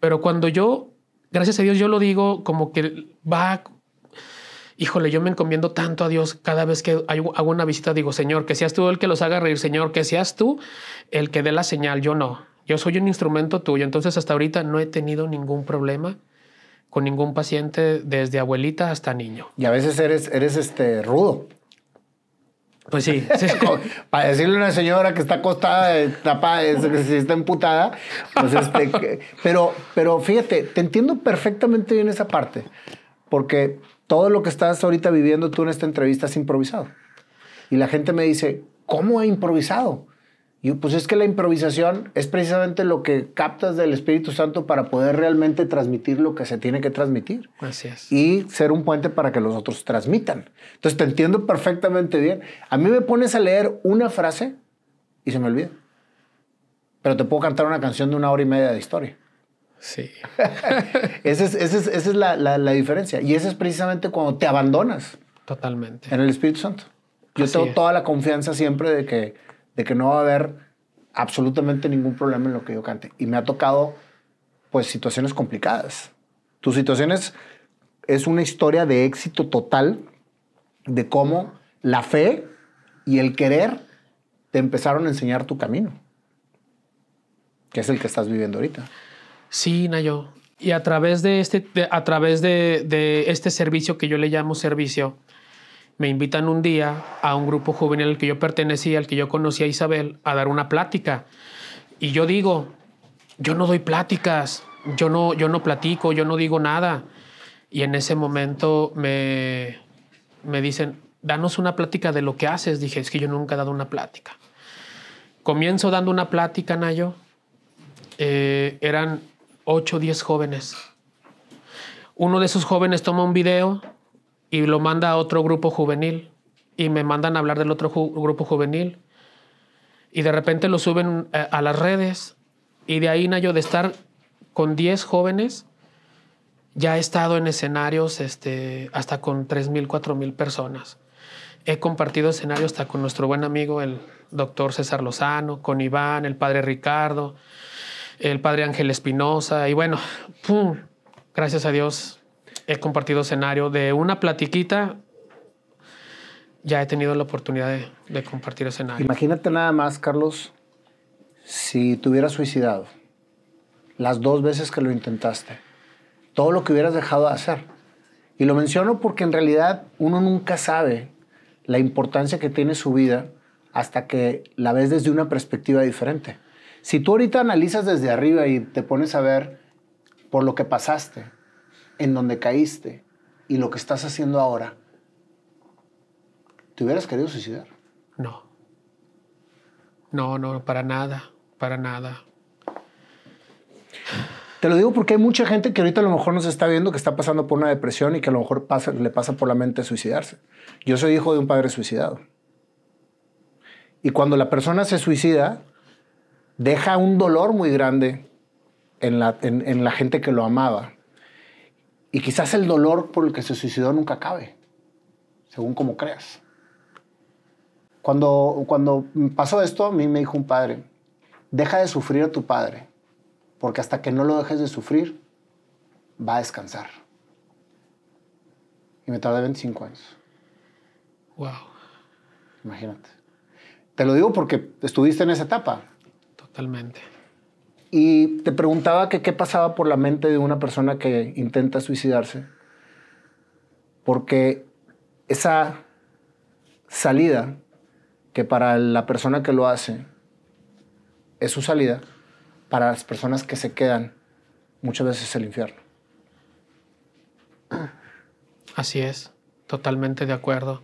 pero cuando yo, gracias a Dios, yo lo digo como que va híjole, yo me encomiendo tanto a Dios cada vez que hago una visita, digo, Señor, que seas tú el que los haga reír, Señor, que seas tú el que dé la señal, yo no. Yo soy un instrumento tuyo. Entonces, hasta ahorita no he tenido ningún problema con ningún paciente, desde abuelita hasta niño. Y a veces eres, eres este, rudo. Pues sí. Para decirle a una señora que está acostada, tapada, si está emputada, pues este, pero, pero fíjate, te entiendo perfectamente bien esa parte, porque todo lo que estás ahorita viviendo tú en esta entrevista es improvisado. Y la gente me dice, ¿cómo ha improvisado? Y yo, pues es que la improvisación es precisamente lo que captas del Espíritu Santo para poder realmente transmitir lo que se tiene que transmitir. Así es. Y ser un puente para que los otros transmitan. Entonces te entiendo perfectamente bien. A mí me pones a leer una frase y se me olvida. Pero te puedo cantar una canción de una hora y media de historia. Sí. esa es, la, diferencia. Y esa es precisamente cuando te abandonas. Totalmente. En el Espíritu Santo. Yo tengo toda la confianza siempre de que, de que no va a haber absolutamente ningún problema en lo que yo cante. Y me ha tocado, pues, situaciones complicadas. Tu situación es, es una historia de éxito total de cómo la fe y el querer te empezaron a enseñar tu camino, que es el que estás viviendo ahorita. Sí, Nayo. Y a través de este, a través de, este servicio que yo le llamo servicio, me invitan un día a un grupo juvenil al que yo pertenecía, al que yo conocía a Isabel, a dar una plática. Y yo digo, yo no doy pláticas, yo no, yo no platico, yo no digo nada. Y en ese momento me, me dicen, danos una plática de lo que haces. Dije, es que yo nunca he dado una plática. Comienzo dando una plática, Nayo. Eh, eran 8 o 10 jóvenes. Uno de esos jóvenes toma un video y lo manda a otro grupo juvenil y me mandan a hablar del otro grupo juvenil y de repente lo suben eh, a, las redes y de ahí Nayo de estar con 10 jóvenes ya he estado en escenarios este, hasta con 3.000, 4.000 personas. He compartido escenarios hasta con nuestro buen amigo, el doctor César Lozano, con Iván, el padre Ricardo, el padre Ángel Espinosa. Y bueno, gracias a Dios he compartido escenario de una platiquita. Ya he tenido la oportunidad de, de compartir escenario. Imagínate nada más, Carlos, si te hubieras suicidado las dos veces que lo intentaste todo lo que hubieras dejado de hacer. Y lo menciono porque en realidad uno nunca sabe la importancia que tiene su vida hasta que la ves desde una perspectiva diferente. Si tú ahorita analizas desde arriba y te pones a ver por lo que pasaste, en donde caíste y lo que estás haciendo ahora, ¿te hubieras querido suicidar? No. No, no, para nada, para nada. Te lo digo porque hay mucha gente que ahorita a lo mejor nos está viendo que está pasando por una depresión y que a lo mejor le pasa por la mente suicidarse. Yo soy hijo de un padre suicidado. Y cuando la persona se suicida, deja un dolor muy grande en la, en la gente que lo amaba. Y quizás el dolor por el que se suicidó nunca acabe, según como creas. Cuando, cuando pasó esto, a mí me dijo un padre, deja de sufrir a tu padre porque hasta que no lo dejes de sufrir, va a descansar. Y me tardé 25 años. Wow. Imagínate. Te lo digo porque estuviste en esa etapa. Totalmente. Y te preguntaba que qué pasaba por la mente de una persona que intenta suicidarse. Porque esa salida, que para la persona que lo hace es su salida, para las personas que se quedan, muchas veces es el infierno. Así es, totalmente de acuerdo.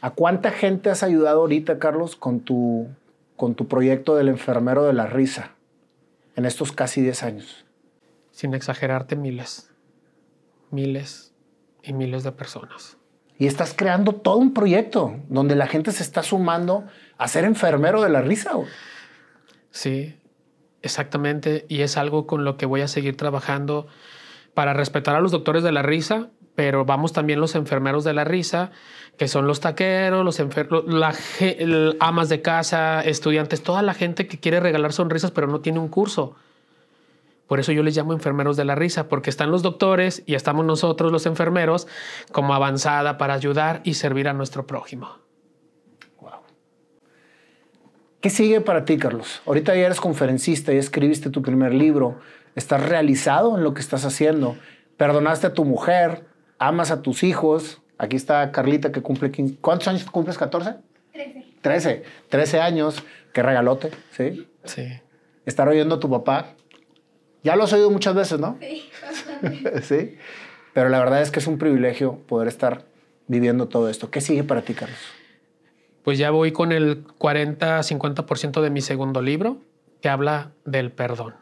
¿A cuánta gente has ayudado ahorita, Carlos, con tu, con tu proyecto del enfermero de la risa en estos casi 10 años? Sin exagerarte, miles, miles y miles de personas. Y estás creando todo un proyecto donde la gente se está sumando a ser enfermero de la risa. Sí, Exactamente, y es algo con lo que voy a seguir trabajando para respetar a los doctores de la risa, pero vamos también los enfermeros de la risa, que son los taqueros, los amas de casa, estudiantes, toda la gente que quiere regalar sonrisas pero no tiene un curso. Por eso yo les llamo enfermeros de la risa, porque están los doctores y estamos nosotros los enfermeros como avanzada para ayudar y servir a nuestro prójimo. ¿Qué sigue para ti, Carlos? Ahorita ya eres conferencista, ya escribiste tu primer libro, estás realizado en lo que estás haciendo, perdonaste a tu mujer, amas a tus hijos. Aquí está Carlita que cumple 15. ¿Cuántos años cumples? ¿14? 13. 13. 13 años. Qué regalote, ¿sí? Sí. Estar oyendo a tu papá. Ya lo has oído muchas veces, ¿no? Sí, bastante. sí. Pero la verdad es que es un privilegio poder estar viviendo todo esto. ¿Qué sigue para ti, Carlos? pues ya voy con el 40-50% de mi segundo libro, que habla del perdón.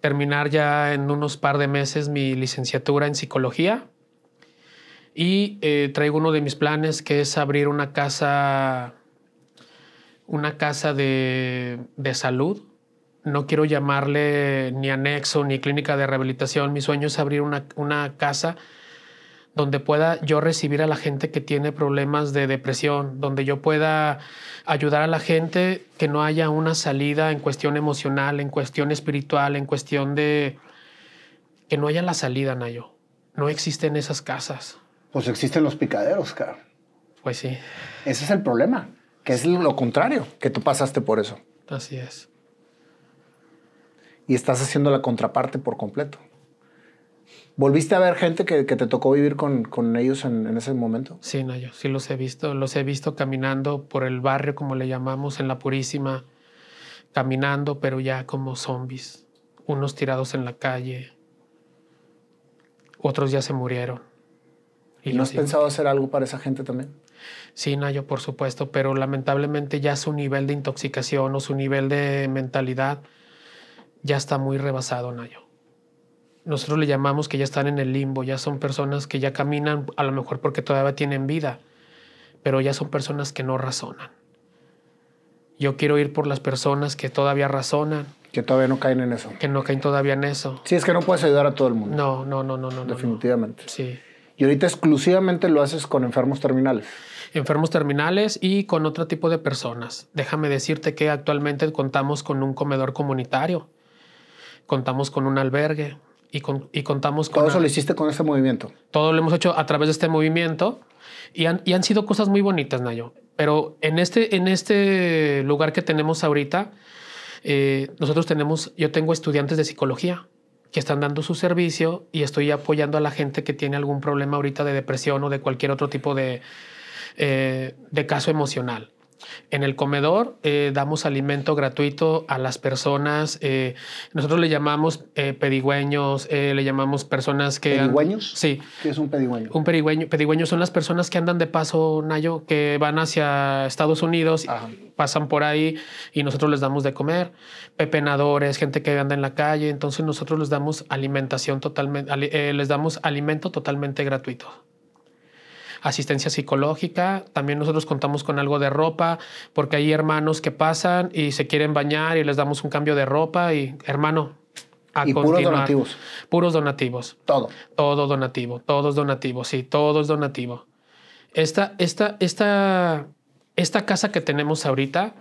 Terminar ya en unos par de meses mi licenciatura en psicología y eh, traigo uno de mis planes que es abrir una casa, una casa de, salud. No quiero llamarle ni anexo ni clínica de rehabilitación. Mi sueño es abrir una, una casa donde pueda yo recibir a la gente que tiene problemas de depresión, donde yo pueda ayudar a la gente que no haya una salida en cuestión emocional, en cuestión espiritual, en cuestión de que no haya la salida, Nayo. No existen esas casas. Pues existen los picaderos, cara. Pues sí. Ese es el problema, que es lo contrario, que tú pasaste por eso. Así es. Y estás haciendo la contraparte por completo. ¿Volviste a ver gente que, te tocó vivir con, ellos en, ese momento? Sí, no, yo sí los he visto. Los he visto caminando por el barrio, como le llamamos, en La Purísima, caminando, pero ya como zombies, unos tirados en la calle, otros ya se murieron. ¿Y no has pensado hacer algo para esa gente también? Sí, Nayo, por supuesto, pero lamentablemente ya su nivel de intoxicación o su nivel de mentalidad ya está muy rebasado, Nayo. Nosotros le llamamos que ya están en el limbo, ya son personas que ya caminan, a lo mejor porque todavía tienen vida, pero ya son personas que no razonan. Yo quiero ir por las personas que todavía razonan. Que todavía no caen en eso. Que no caen todavía en eso. Sí, es que no puedes ayudar a todo el mundo. No, no, no, no, no. Definitivamente. Sí. Y ahorita exclusivamente lo haces con enfermos terminales. Enfermos terminales y con otro tipo de personas. Déjame decirte que actualmente contamos con un comedor comunitario, contamos con un albergue y, y contamos con... Todo eso lo hiciste con este movimiento. Todo lo hemos hecho a través de este movimiento y han, y han sido cosas muy bonitas, Nayo. Pero en este, en este lugar que tenemos ahorita, eh, nosotros tenemos, yo tengo estudiantes de psicología que están dando su servicio y estoy apoyando a la gente que tiene algún problema ahorita de depresión o de cualquier otro tipo de, eh, de caso emocional. En el comedor eh, damos alimento gratuito a las personas. Eh, nosotros le llamamos eh, pedigüeños, le llamamos personas que... ¿Pedigüeños? sí. ¿Qué es un pedigüeño? Un pedigüeño, pedigüeño son las personas que andan de paso, Nayo, que van hacia Estados Unidos, pasan por ahí y nosotros les damos de comer. Pepenadores, gente que anda en la calle. Entonces nosotros les damos alimentación totalmente, les damos alimento totalmente gratuito asistencia psicológica. También nosotros contamos con algo de ropa, porque hay hermanos que pasan y se quieren bañar y les damos un cambio de ropa y hermano. A y puros donativos. Puros donativos. Todo. Todo donativo, todos donativos, sí, todo es donativo. Esta, esta, esta, esta casa que tenemos ahorita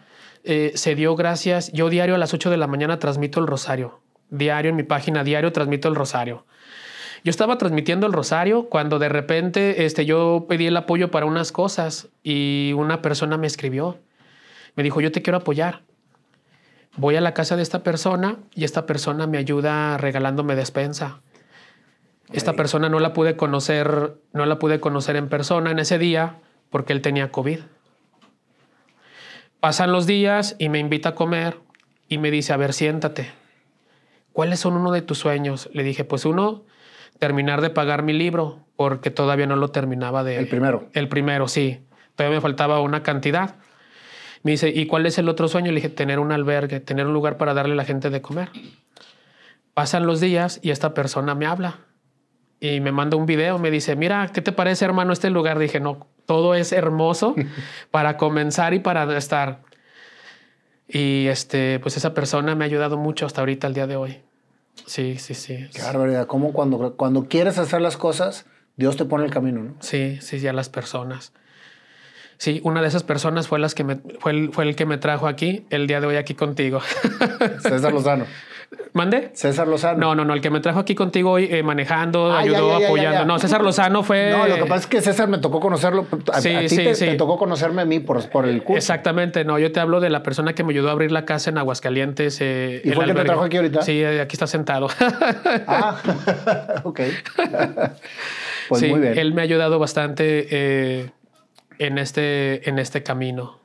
eh, se dio gracias. Yo diario a las 8 de la mañana transmito el rosario. Diario en mi página, diario transmito el rosario. Yo estaba transmitiendo el rosario cuando de repente este, yo pedí el apoyo para unas cosas y una persona me escribió. Me dijo, yo te quiero apoyar. Voy a la casa de esta persona y esta persona me ayuda regalándome despensa. Esta persona no la pude conocer, no la pude conocer en persona en ese día porque él tenía COVID. Pasan los días y me invita a comer y me dice, a ver, siéntate. ¿Cuáles son uno de tus sueños? Le dije, pues uno terminar de pagar mi libro porque todavía no lo terminaba de... El primero. El primero, sí. Todavía me faltaba una cantidad. Me dice, ¿y cuál es el otro sueño? Le dije, tener un albergue, tener un lugar para darle a la gente de comer. Pasan los días y esta persona me habla y me manda un video, me dice, mira, ¿qué te parece hermano este lugar? Dije, no, todo es hermoso para comenzar y para estar. Y este, pues esa persona me ha ayudado mucho hasta ahorita, el día de hoy. Sí, sí, sí. Qué barbaridad. Como cuando, cuando quieres hacer las cosas, Dios te pone el camino, ¿no? Sí, sí, ya las personas. Sí, una de esas personas fue, las que me, fue, el, fue el que me trajo aquí el día de hoy aquí contigo. César Lozano. ¿Mande? César Lozano. No, no, no. El que me trajo aquí contigo hoy eh, manejando, ah, ayudó, apoyando. no, César Lozano fue. No, lo que pasa es que César me tocó conocerlo. A, sí, ti sí, te, sí. tocó conocerme a mí por, por el curso. Exactamente. No, yo te hablo de la persona que me ayudó a abrir la casa en Aguascalientes. Eh, ¿Y fue el que me trajo aquí ahorita? Sí, eh, aquí está sentado. ah, ok. pues muy bien. Él me ha ayudado bastante eh, en, este, en este camino.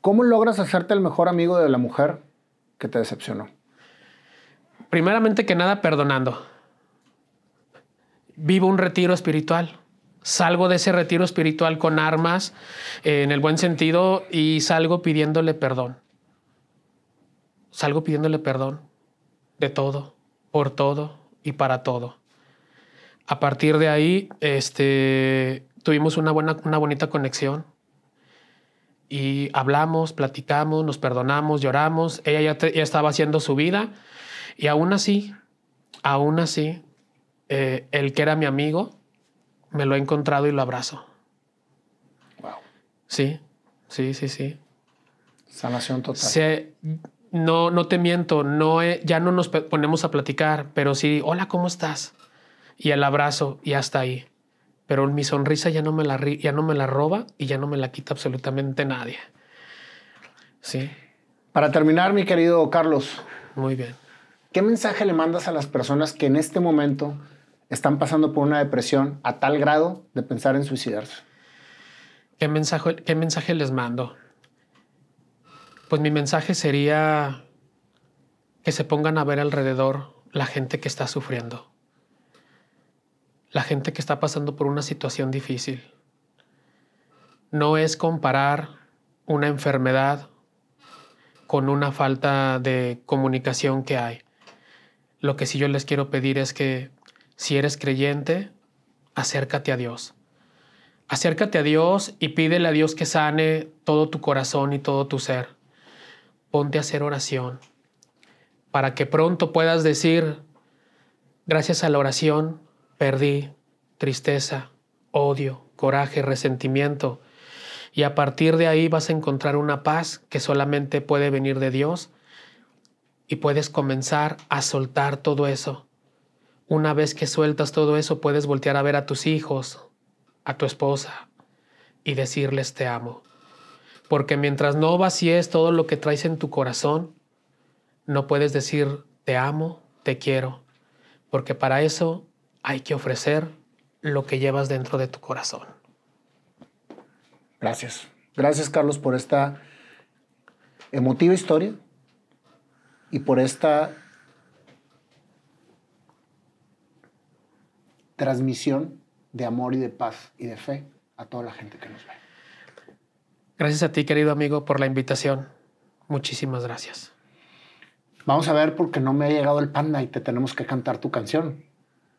¿Cómo logras hacerte el mejor amigo de la mujer que te decepcionó? Primeramente que nada, perdonando. Vivo un retiro espiritual. Salgo de ese retiro espiritual con armas, eh, en el buen sentido, y salgo pidiéndole perdón. Salgo pidiéndole perdón de todo, por todo y para todo. A partir de ahí, este, tuvimos una, buena, una bonita conexión y hablamos, platicamos, nos perdonamos, lloramos. Ella ya, ya estaba haciendo su vida y aún así, aún así, eh, el que era mi amigo, me lo he encontrado y lo abrazo. Wow. Sí, sí, sí, sí. Sanación total. no, no te miento, no ya no nos ponemos a platicar, pero sí, hola, ¿cómo estás? Y el abrazo y hasta ahí. Pero mi sonrisa ya no me la, ya no me la roba y ya no me la quita absolutamente nadie. Sí. Para terminar, mi querido Carlos. Muy bien. ¿Qué mensaje le mandas a las personas que en este momento están pasando por una depresión a tal grado de pensar en suicidarse? ¿Qué mensaje, qué mensaje les mando? Pues mi mensaje sería que se pongan a ver alrededor la gente que está sufriendo, la gente que está pasando por una situación difícil. No es comparar una enfermedad con una falta de comunicación que hay. Lo que sí yo les quiero pedir es que si eres creyente, acércate a Dios. Acércate a Dios y pídele a Dios que sane todo tu corazón y todo tu ser. Ponte a hacer oración para que pronto puedas decir, gracias a la oración, perdí tristeza, odio, coraje, resentimiento. Y a partir de ahí vas a encontrar una paz que solamente puede venir de Dios y puedes comenzar a soltar todo eso. Una vez que sueltas todo eso, puedes voltear a ver a tus hijos, a tu esposa y decirles te amo. Porque mientras no vacíes todo lo que traes en tu corazón, no puedes decir te amo, te quiero, porque para eso hay que ofrecer lo que llevas dentro de tu corazón. Gracias. Gracias, Carlos, por esta emotiva historia y por esta transmisión de amor y de paz y de fe a toda la gente que nos ve. Gracias a ti, querido amigo, por la invitación. Muchísimas gracias. Vamos a ver porque no me ha llegado el panda y te tenemos que cantar tu canción.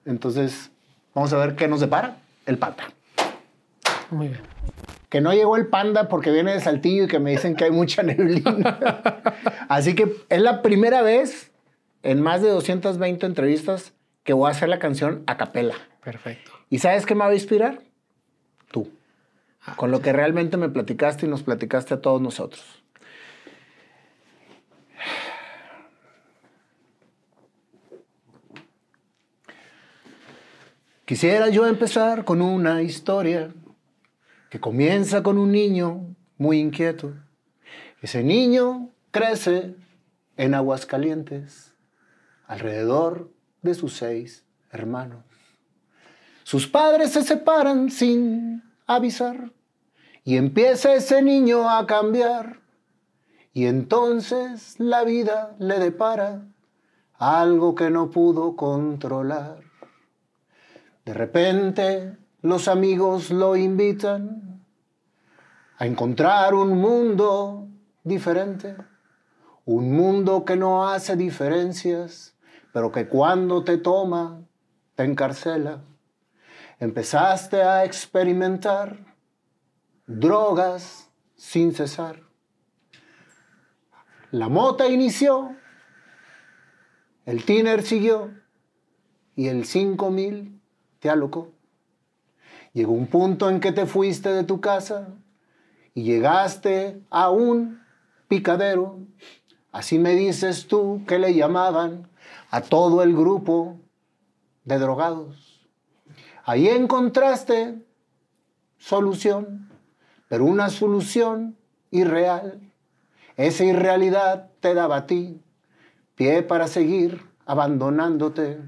Entonces, vamos a ver qué nos depara el panda. Muy bien. Que no llegó el panda porque viene de Saltillo y que me dicen que hay mucha neblina. Así que es la primera vez en más de 220 entrevistas que voy a hacer la canción a capela. Perfecto. ¿Y sabes qué me va a inspirar? Tú. Con lo que realmente me platicaste y nos platicaste a todos nosotros. Quisiera yo empezar con una historia que comienza con un niño muy inquieto. Ese niño crece en Aguascalientes, alrededor de sus seis hermanos. Sus padres se separan sin avisar y empieza ese niño a cambiar. Y entonces la vida le depara algo que no pudo controlar. De repente los amigos lo invitan a encontrar un mundo diferente, un mundo que no hace diferencias, pero que cuando te toma te encarcela. Empezaste a experimentar drogas sin cesar. La mota inició, el tiner siguió y el 5000 te alocó. Llegó un punto en que te fuiste de tu casa y llegaste a un picadero. Así me dices tú que le llamaban a todo el grupo de drogados. Ahí encontraste solución, pero una solución irreal. Esa irrealidad te daba a ti pie para seguir abandonándote.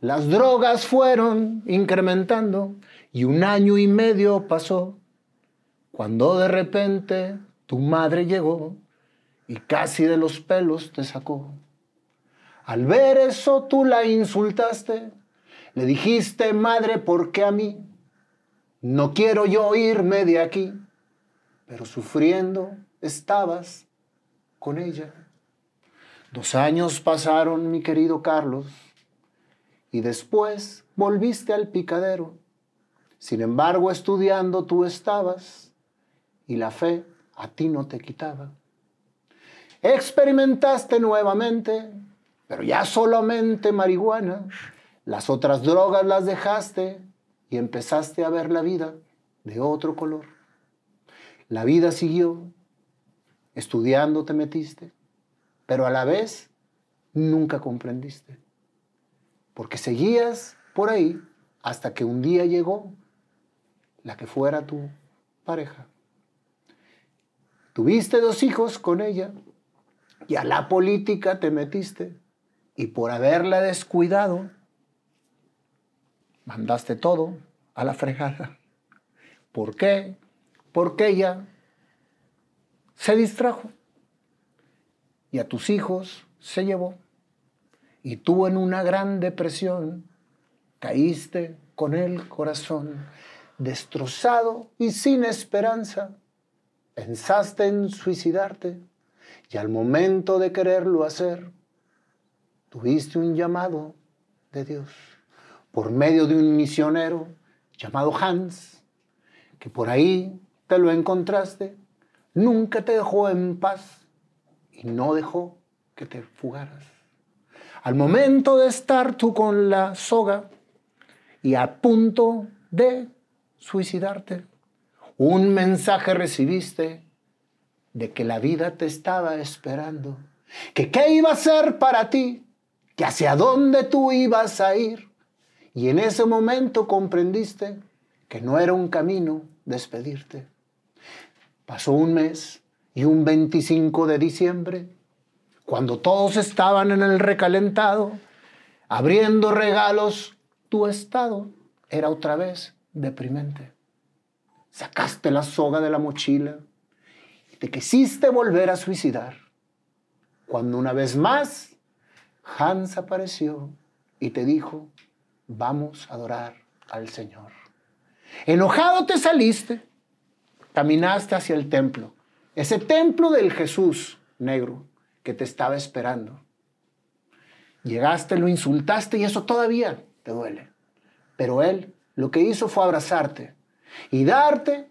Las drogas fueron incrementando y un año y medio pasó cuando de repente tu madre llegó y casi de los pelos te sacó. Al ver eso tú la insultaste, le dijiste, madre, ¿por qué a mí? No quiero yo irme de aquí, pero sufriendo estabas con ella. Dos años pasaron, mi querido Carlos, y después volviste al picadero. Sin embargo, estudiando tú estabas y la fe a ti no te quitaba. Experimentaste nuevamente, pero ya solamente marihuana. Las otras drogas las dejaste y empezaste a ver la vida de otro color. La vida siguió, estudiando te metiste, pero a la vez nunca comprendiste porque seguías por ahí hasta que un día llegó la que fuera tu pareja. Tuviste dos hijos con ella y a la política te metiste y por haberla descuidado, mandaste todo a la fregada. ¿Por qué? Porque ella se distrajo y a tus hijos se llevó. Y tú en una gran depresión caíste con el corazón destrozado y sin esperanza. Pensaste en suicidarte y al momento de quererlo hacer, tuviste un llamado de Dios por medio de un misionero llamado Hans, que por ahí te lo encontraste, nunca te dejó en paz y no dejó que te fugaras. Al momento de estar tú con la soga y a punto de suicidarte, un mensaje recibiste de que la vida te estaba esperando, que qué iba a ser para ti, que hacia dónde tú ibas a ir. Y en ese momento comprendiste que no era un camino despedirte. Pasó un mes y un 25 de diciembre, cuando todos estaban en el recalentado, abriendo regalos, tu estado era otra vez deprimente. Sacaste la soga de la mochila y te quisiste volver a suicidar. Cuando una vez más Hans apareció y te dijo, vamos a adorar al Señor. Enojado te saliste, caminaste hacia el templo, ese templo del Jesús negro que te estaba esperando. Llegaste, lo insultaste y eso todavía te duele. Pero él lo que hizo fue abrazarte y darte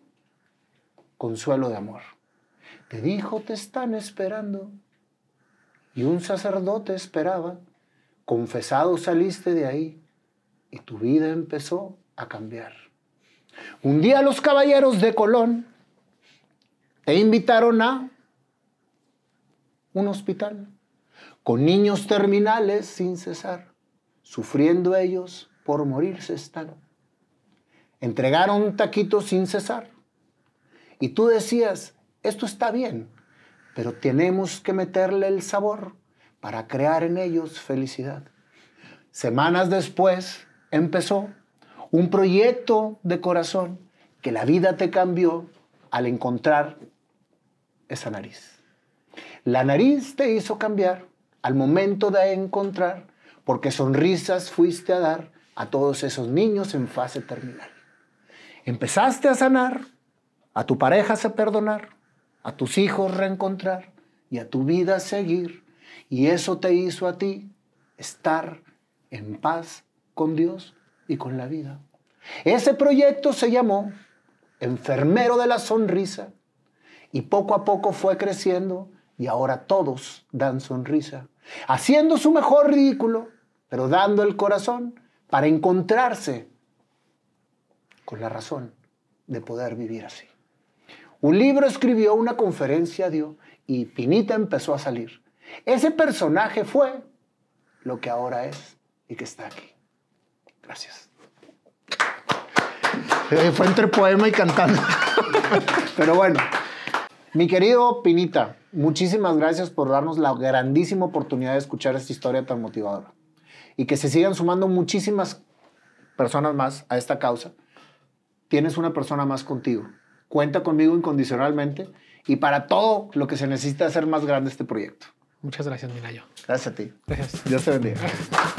consuelo de amor. Te dijo, te están esperando. Y un sacerdote esperaba. Confesado saliste de ahí y tu vida empezó a cambiar. Un día los caballeros de Colón te invitaron a un hospital con niños terminales sin cesar, sufriendo ellos por morirse están. Entregaron taquitos sin cesar. Y tú decías, esto está bien, pero tenemos que meterle el sabor para crear en ellos felicidad. Semanas después empezó un proyecto de corazón que la vida te cambió al encontrar esa nariz. La nariz te hizo cambiar al momento de encontrar, porque sonrisas fuiste a dar a todos esos niños en fase terminal. Empezaste a sanar, a tu pareja a perdonar, a tus hijos reencontrar y a tu vida seguir. Y eso te hizo a ti estar en paz con Dios y con la vida. Ese proyecto se llamó Enfermero de la Sonrisa y poco a poco fue creciendo y ahora todos dan sonrisa, haciendo su mejor ridículo, pero dando el corazón para encontrarse con la razón de poder vivir así. Un libro escribió, una conferencia dio y Pinita empezó a salir. Ese personaje fue lo que ahora es y que está aquí. Gracias. Eh, fue entre poema y cantando. Pero bueno, mi querido Pinita, muchísimas gracias por darnos la grandísima oportunidad de escuchar esta historia tan motivadora. Y que se sigan sumando muchísimas personas más a esta causa. Tienes una persona más contigo. Cuenta conmigo incondicionalmente y para todo lo que se necesita hacer más grande este proyecto. Muchas gracias, Minayo. Gracias a ti. Gracias. Dios te bendiga.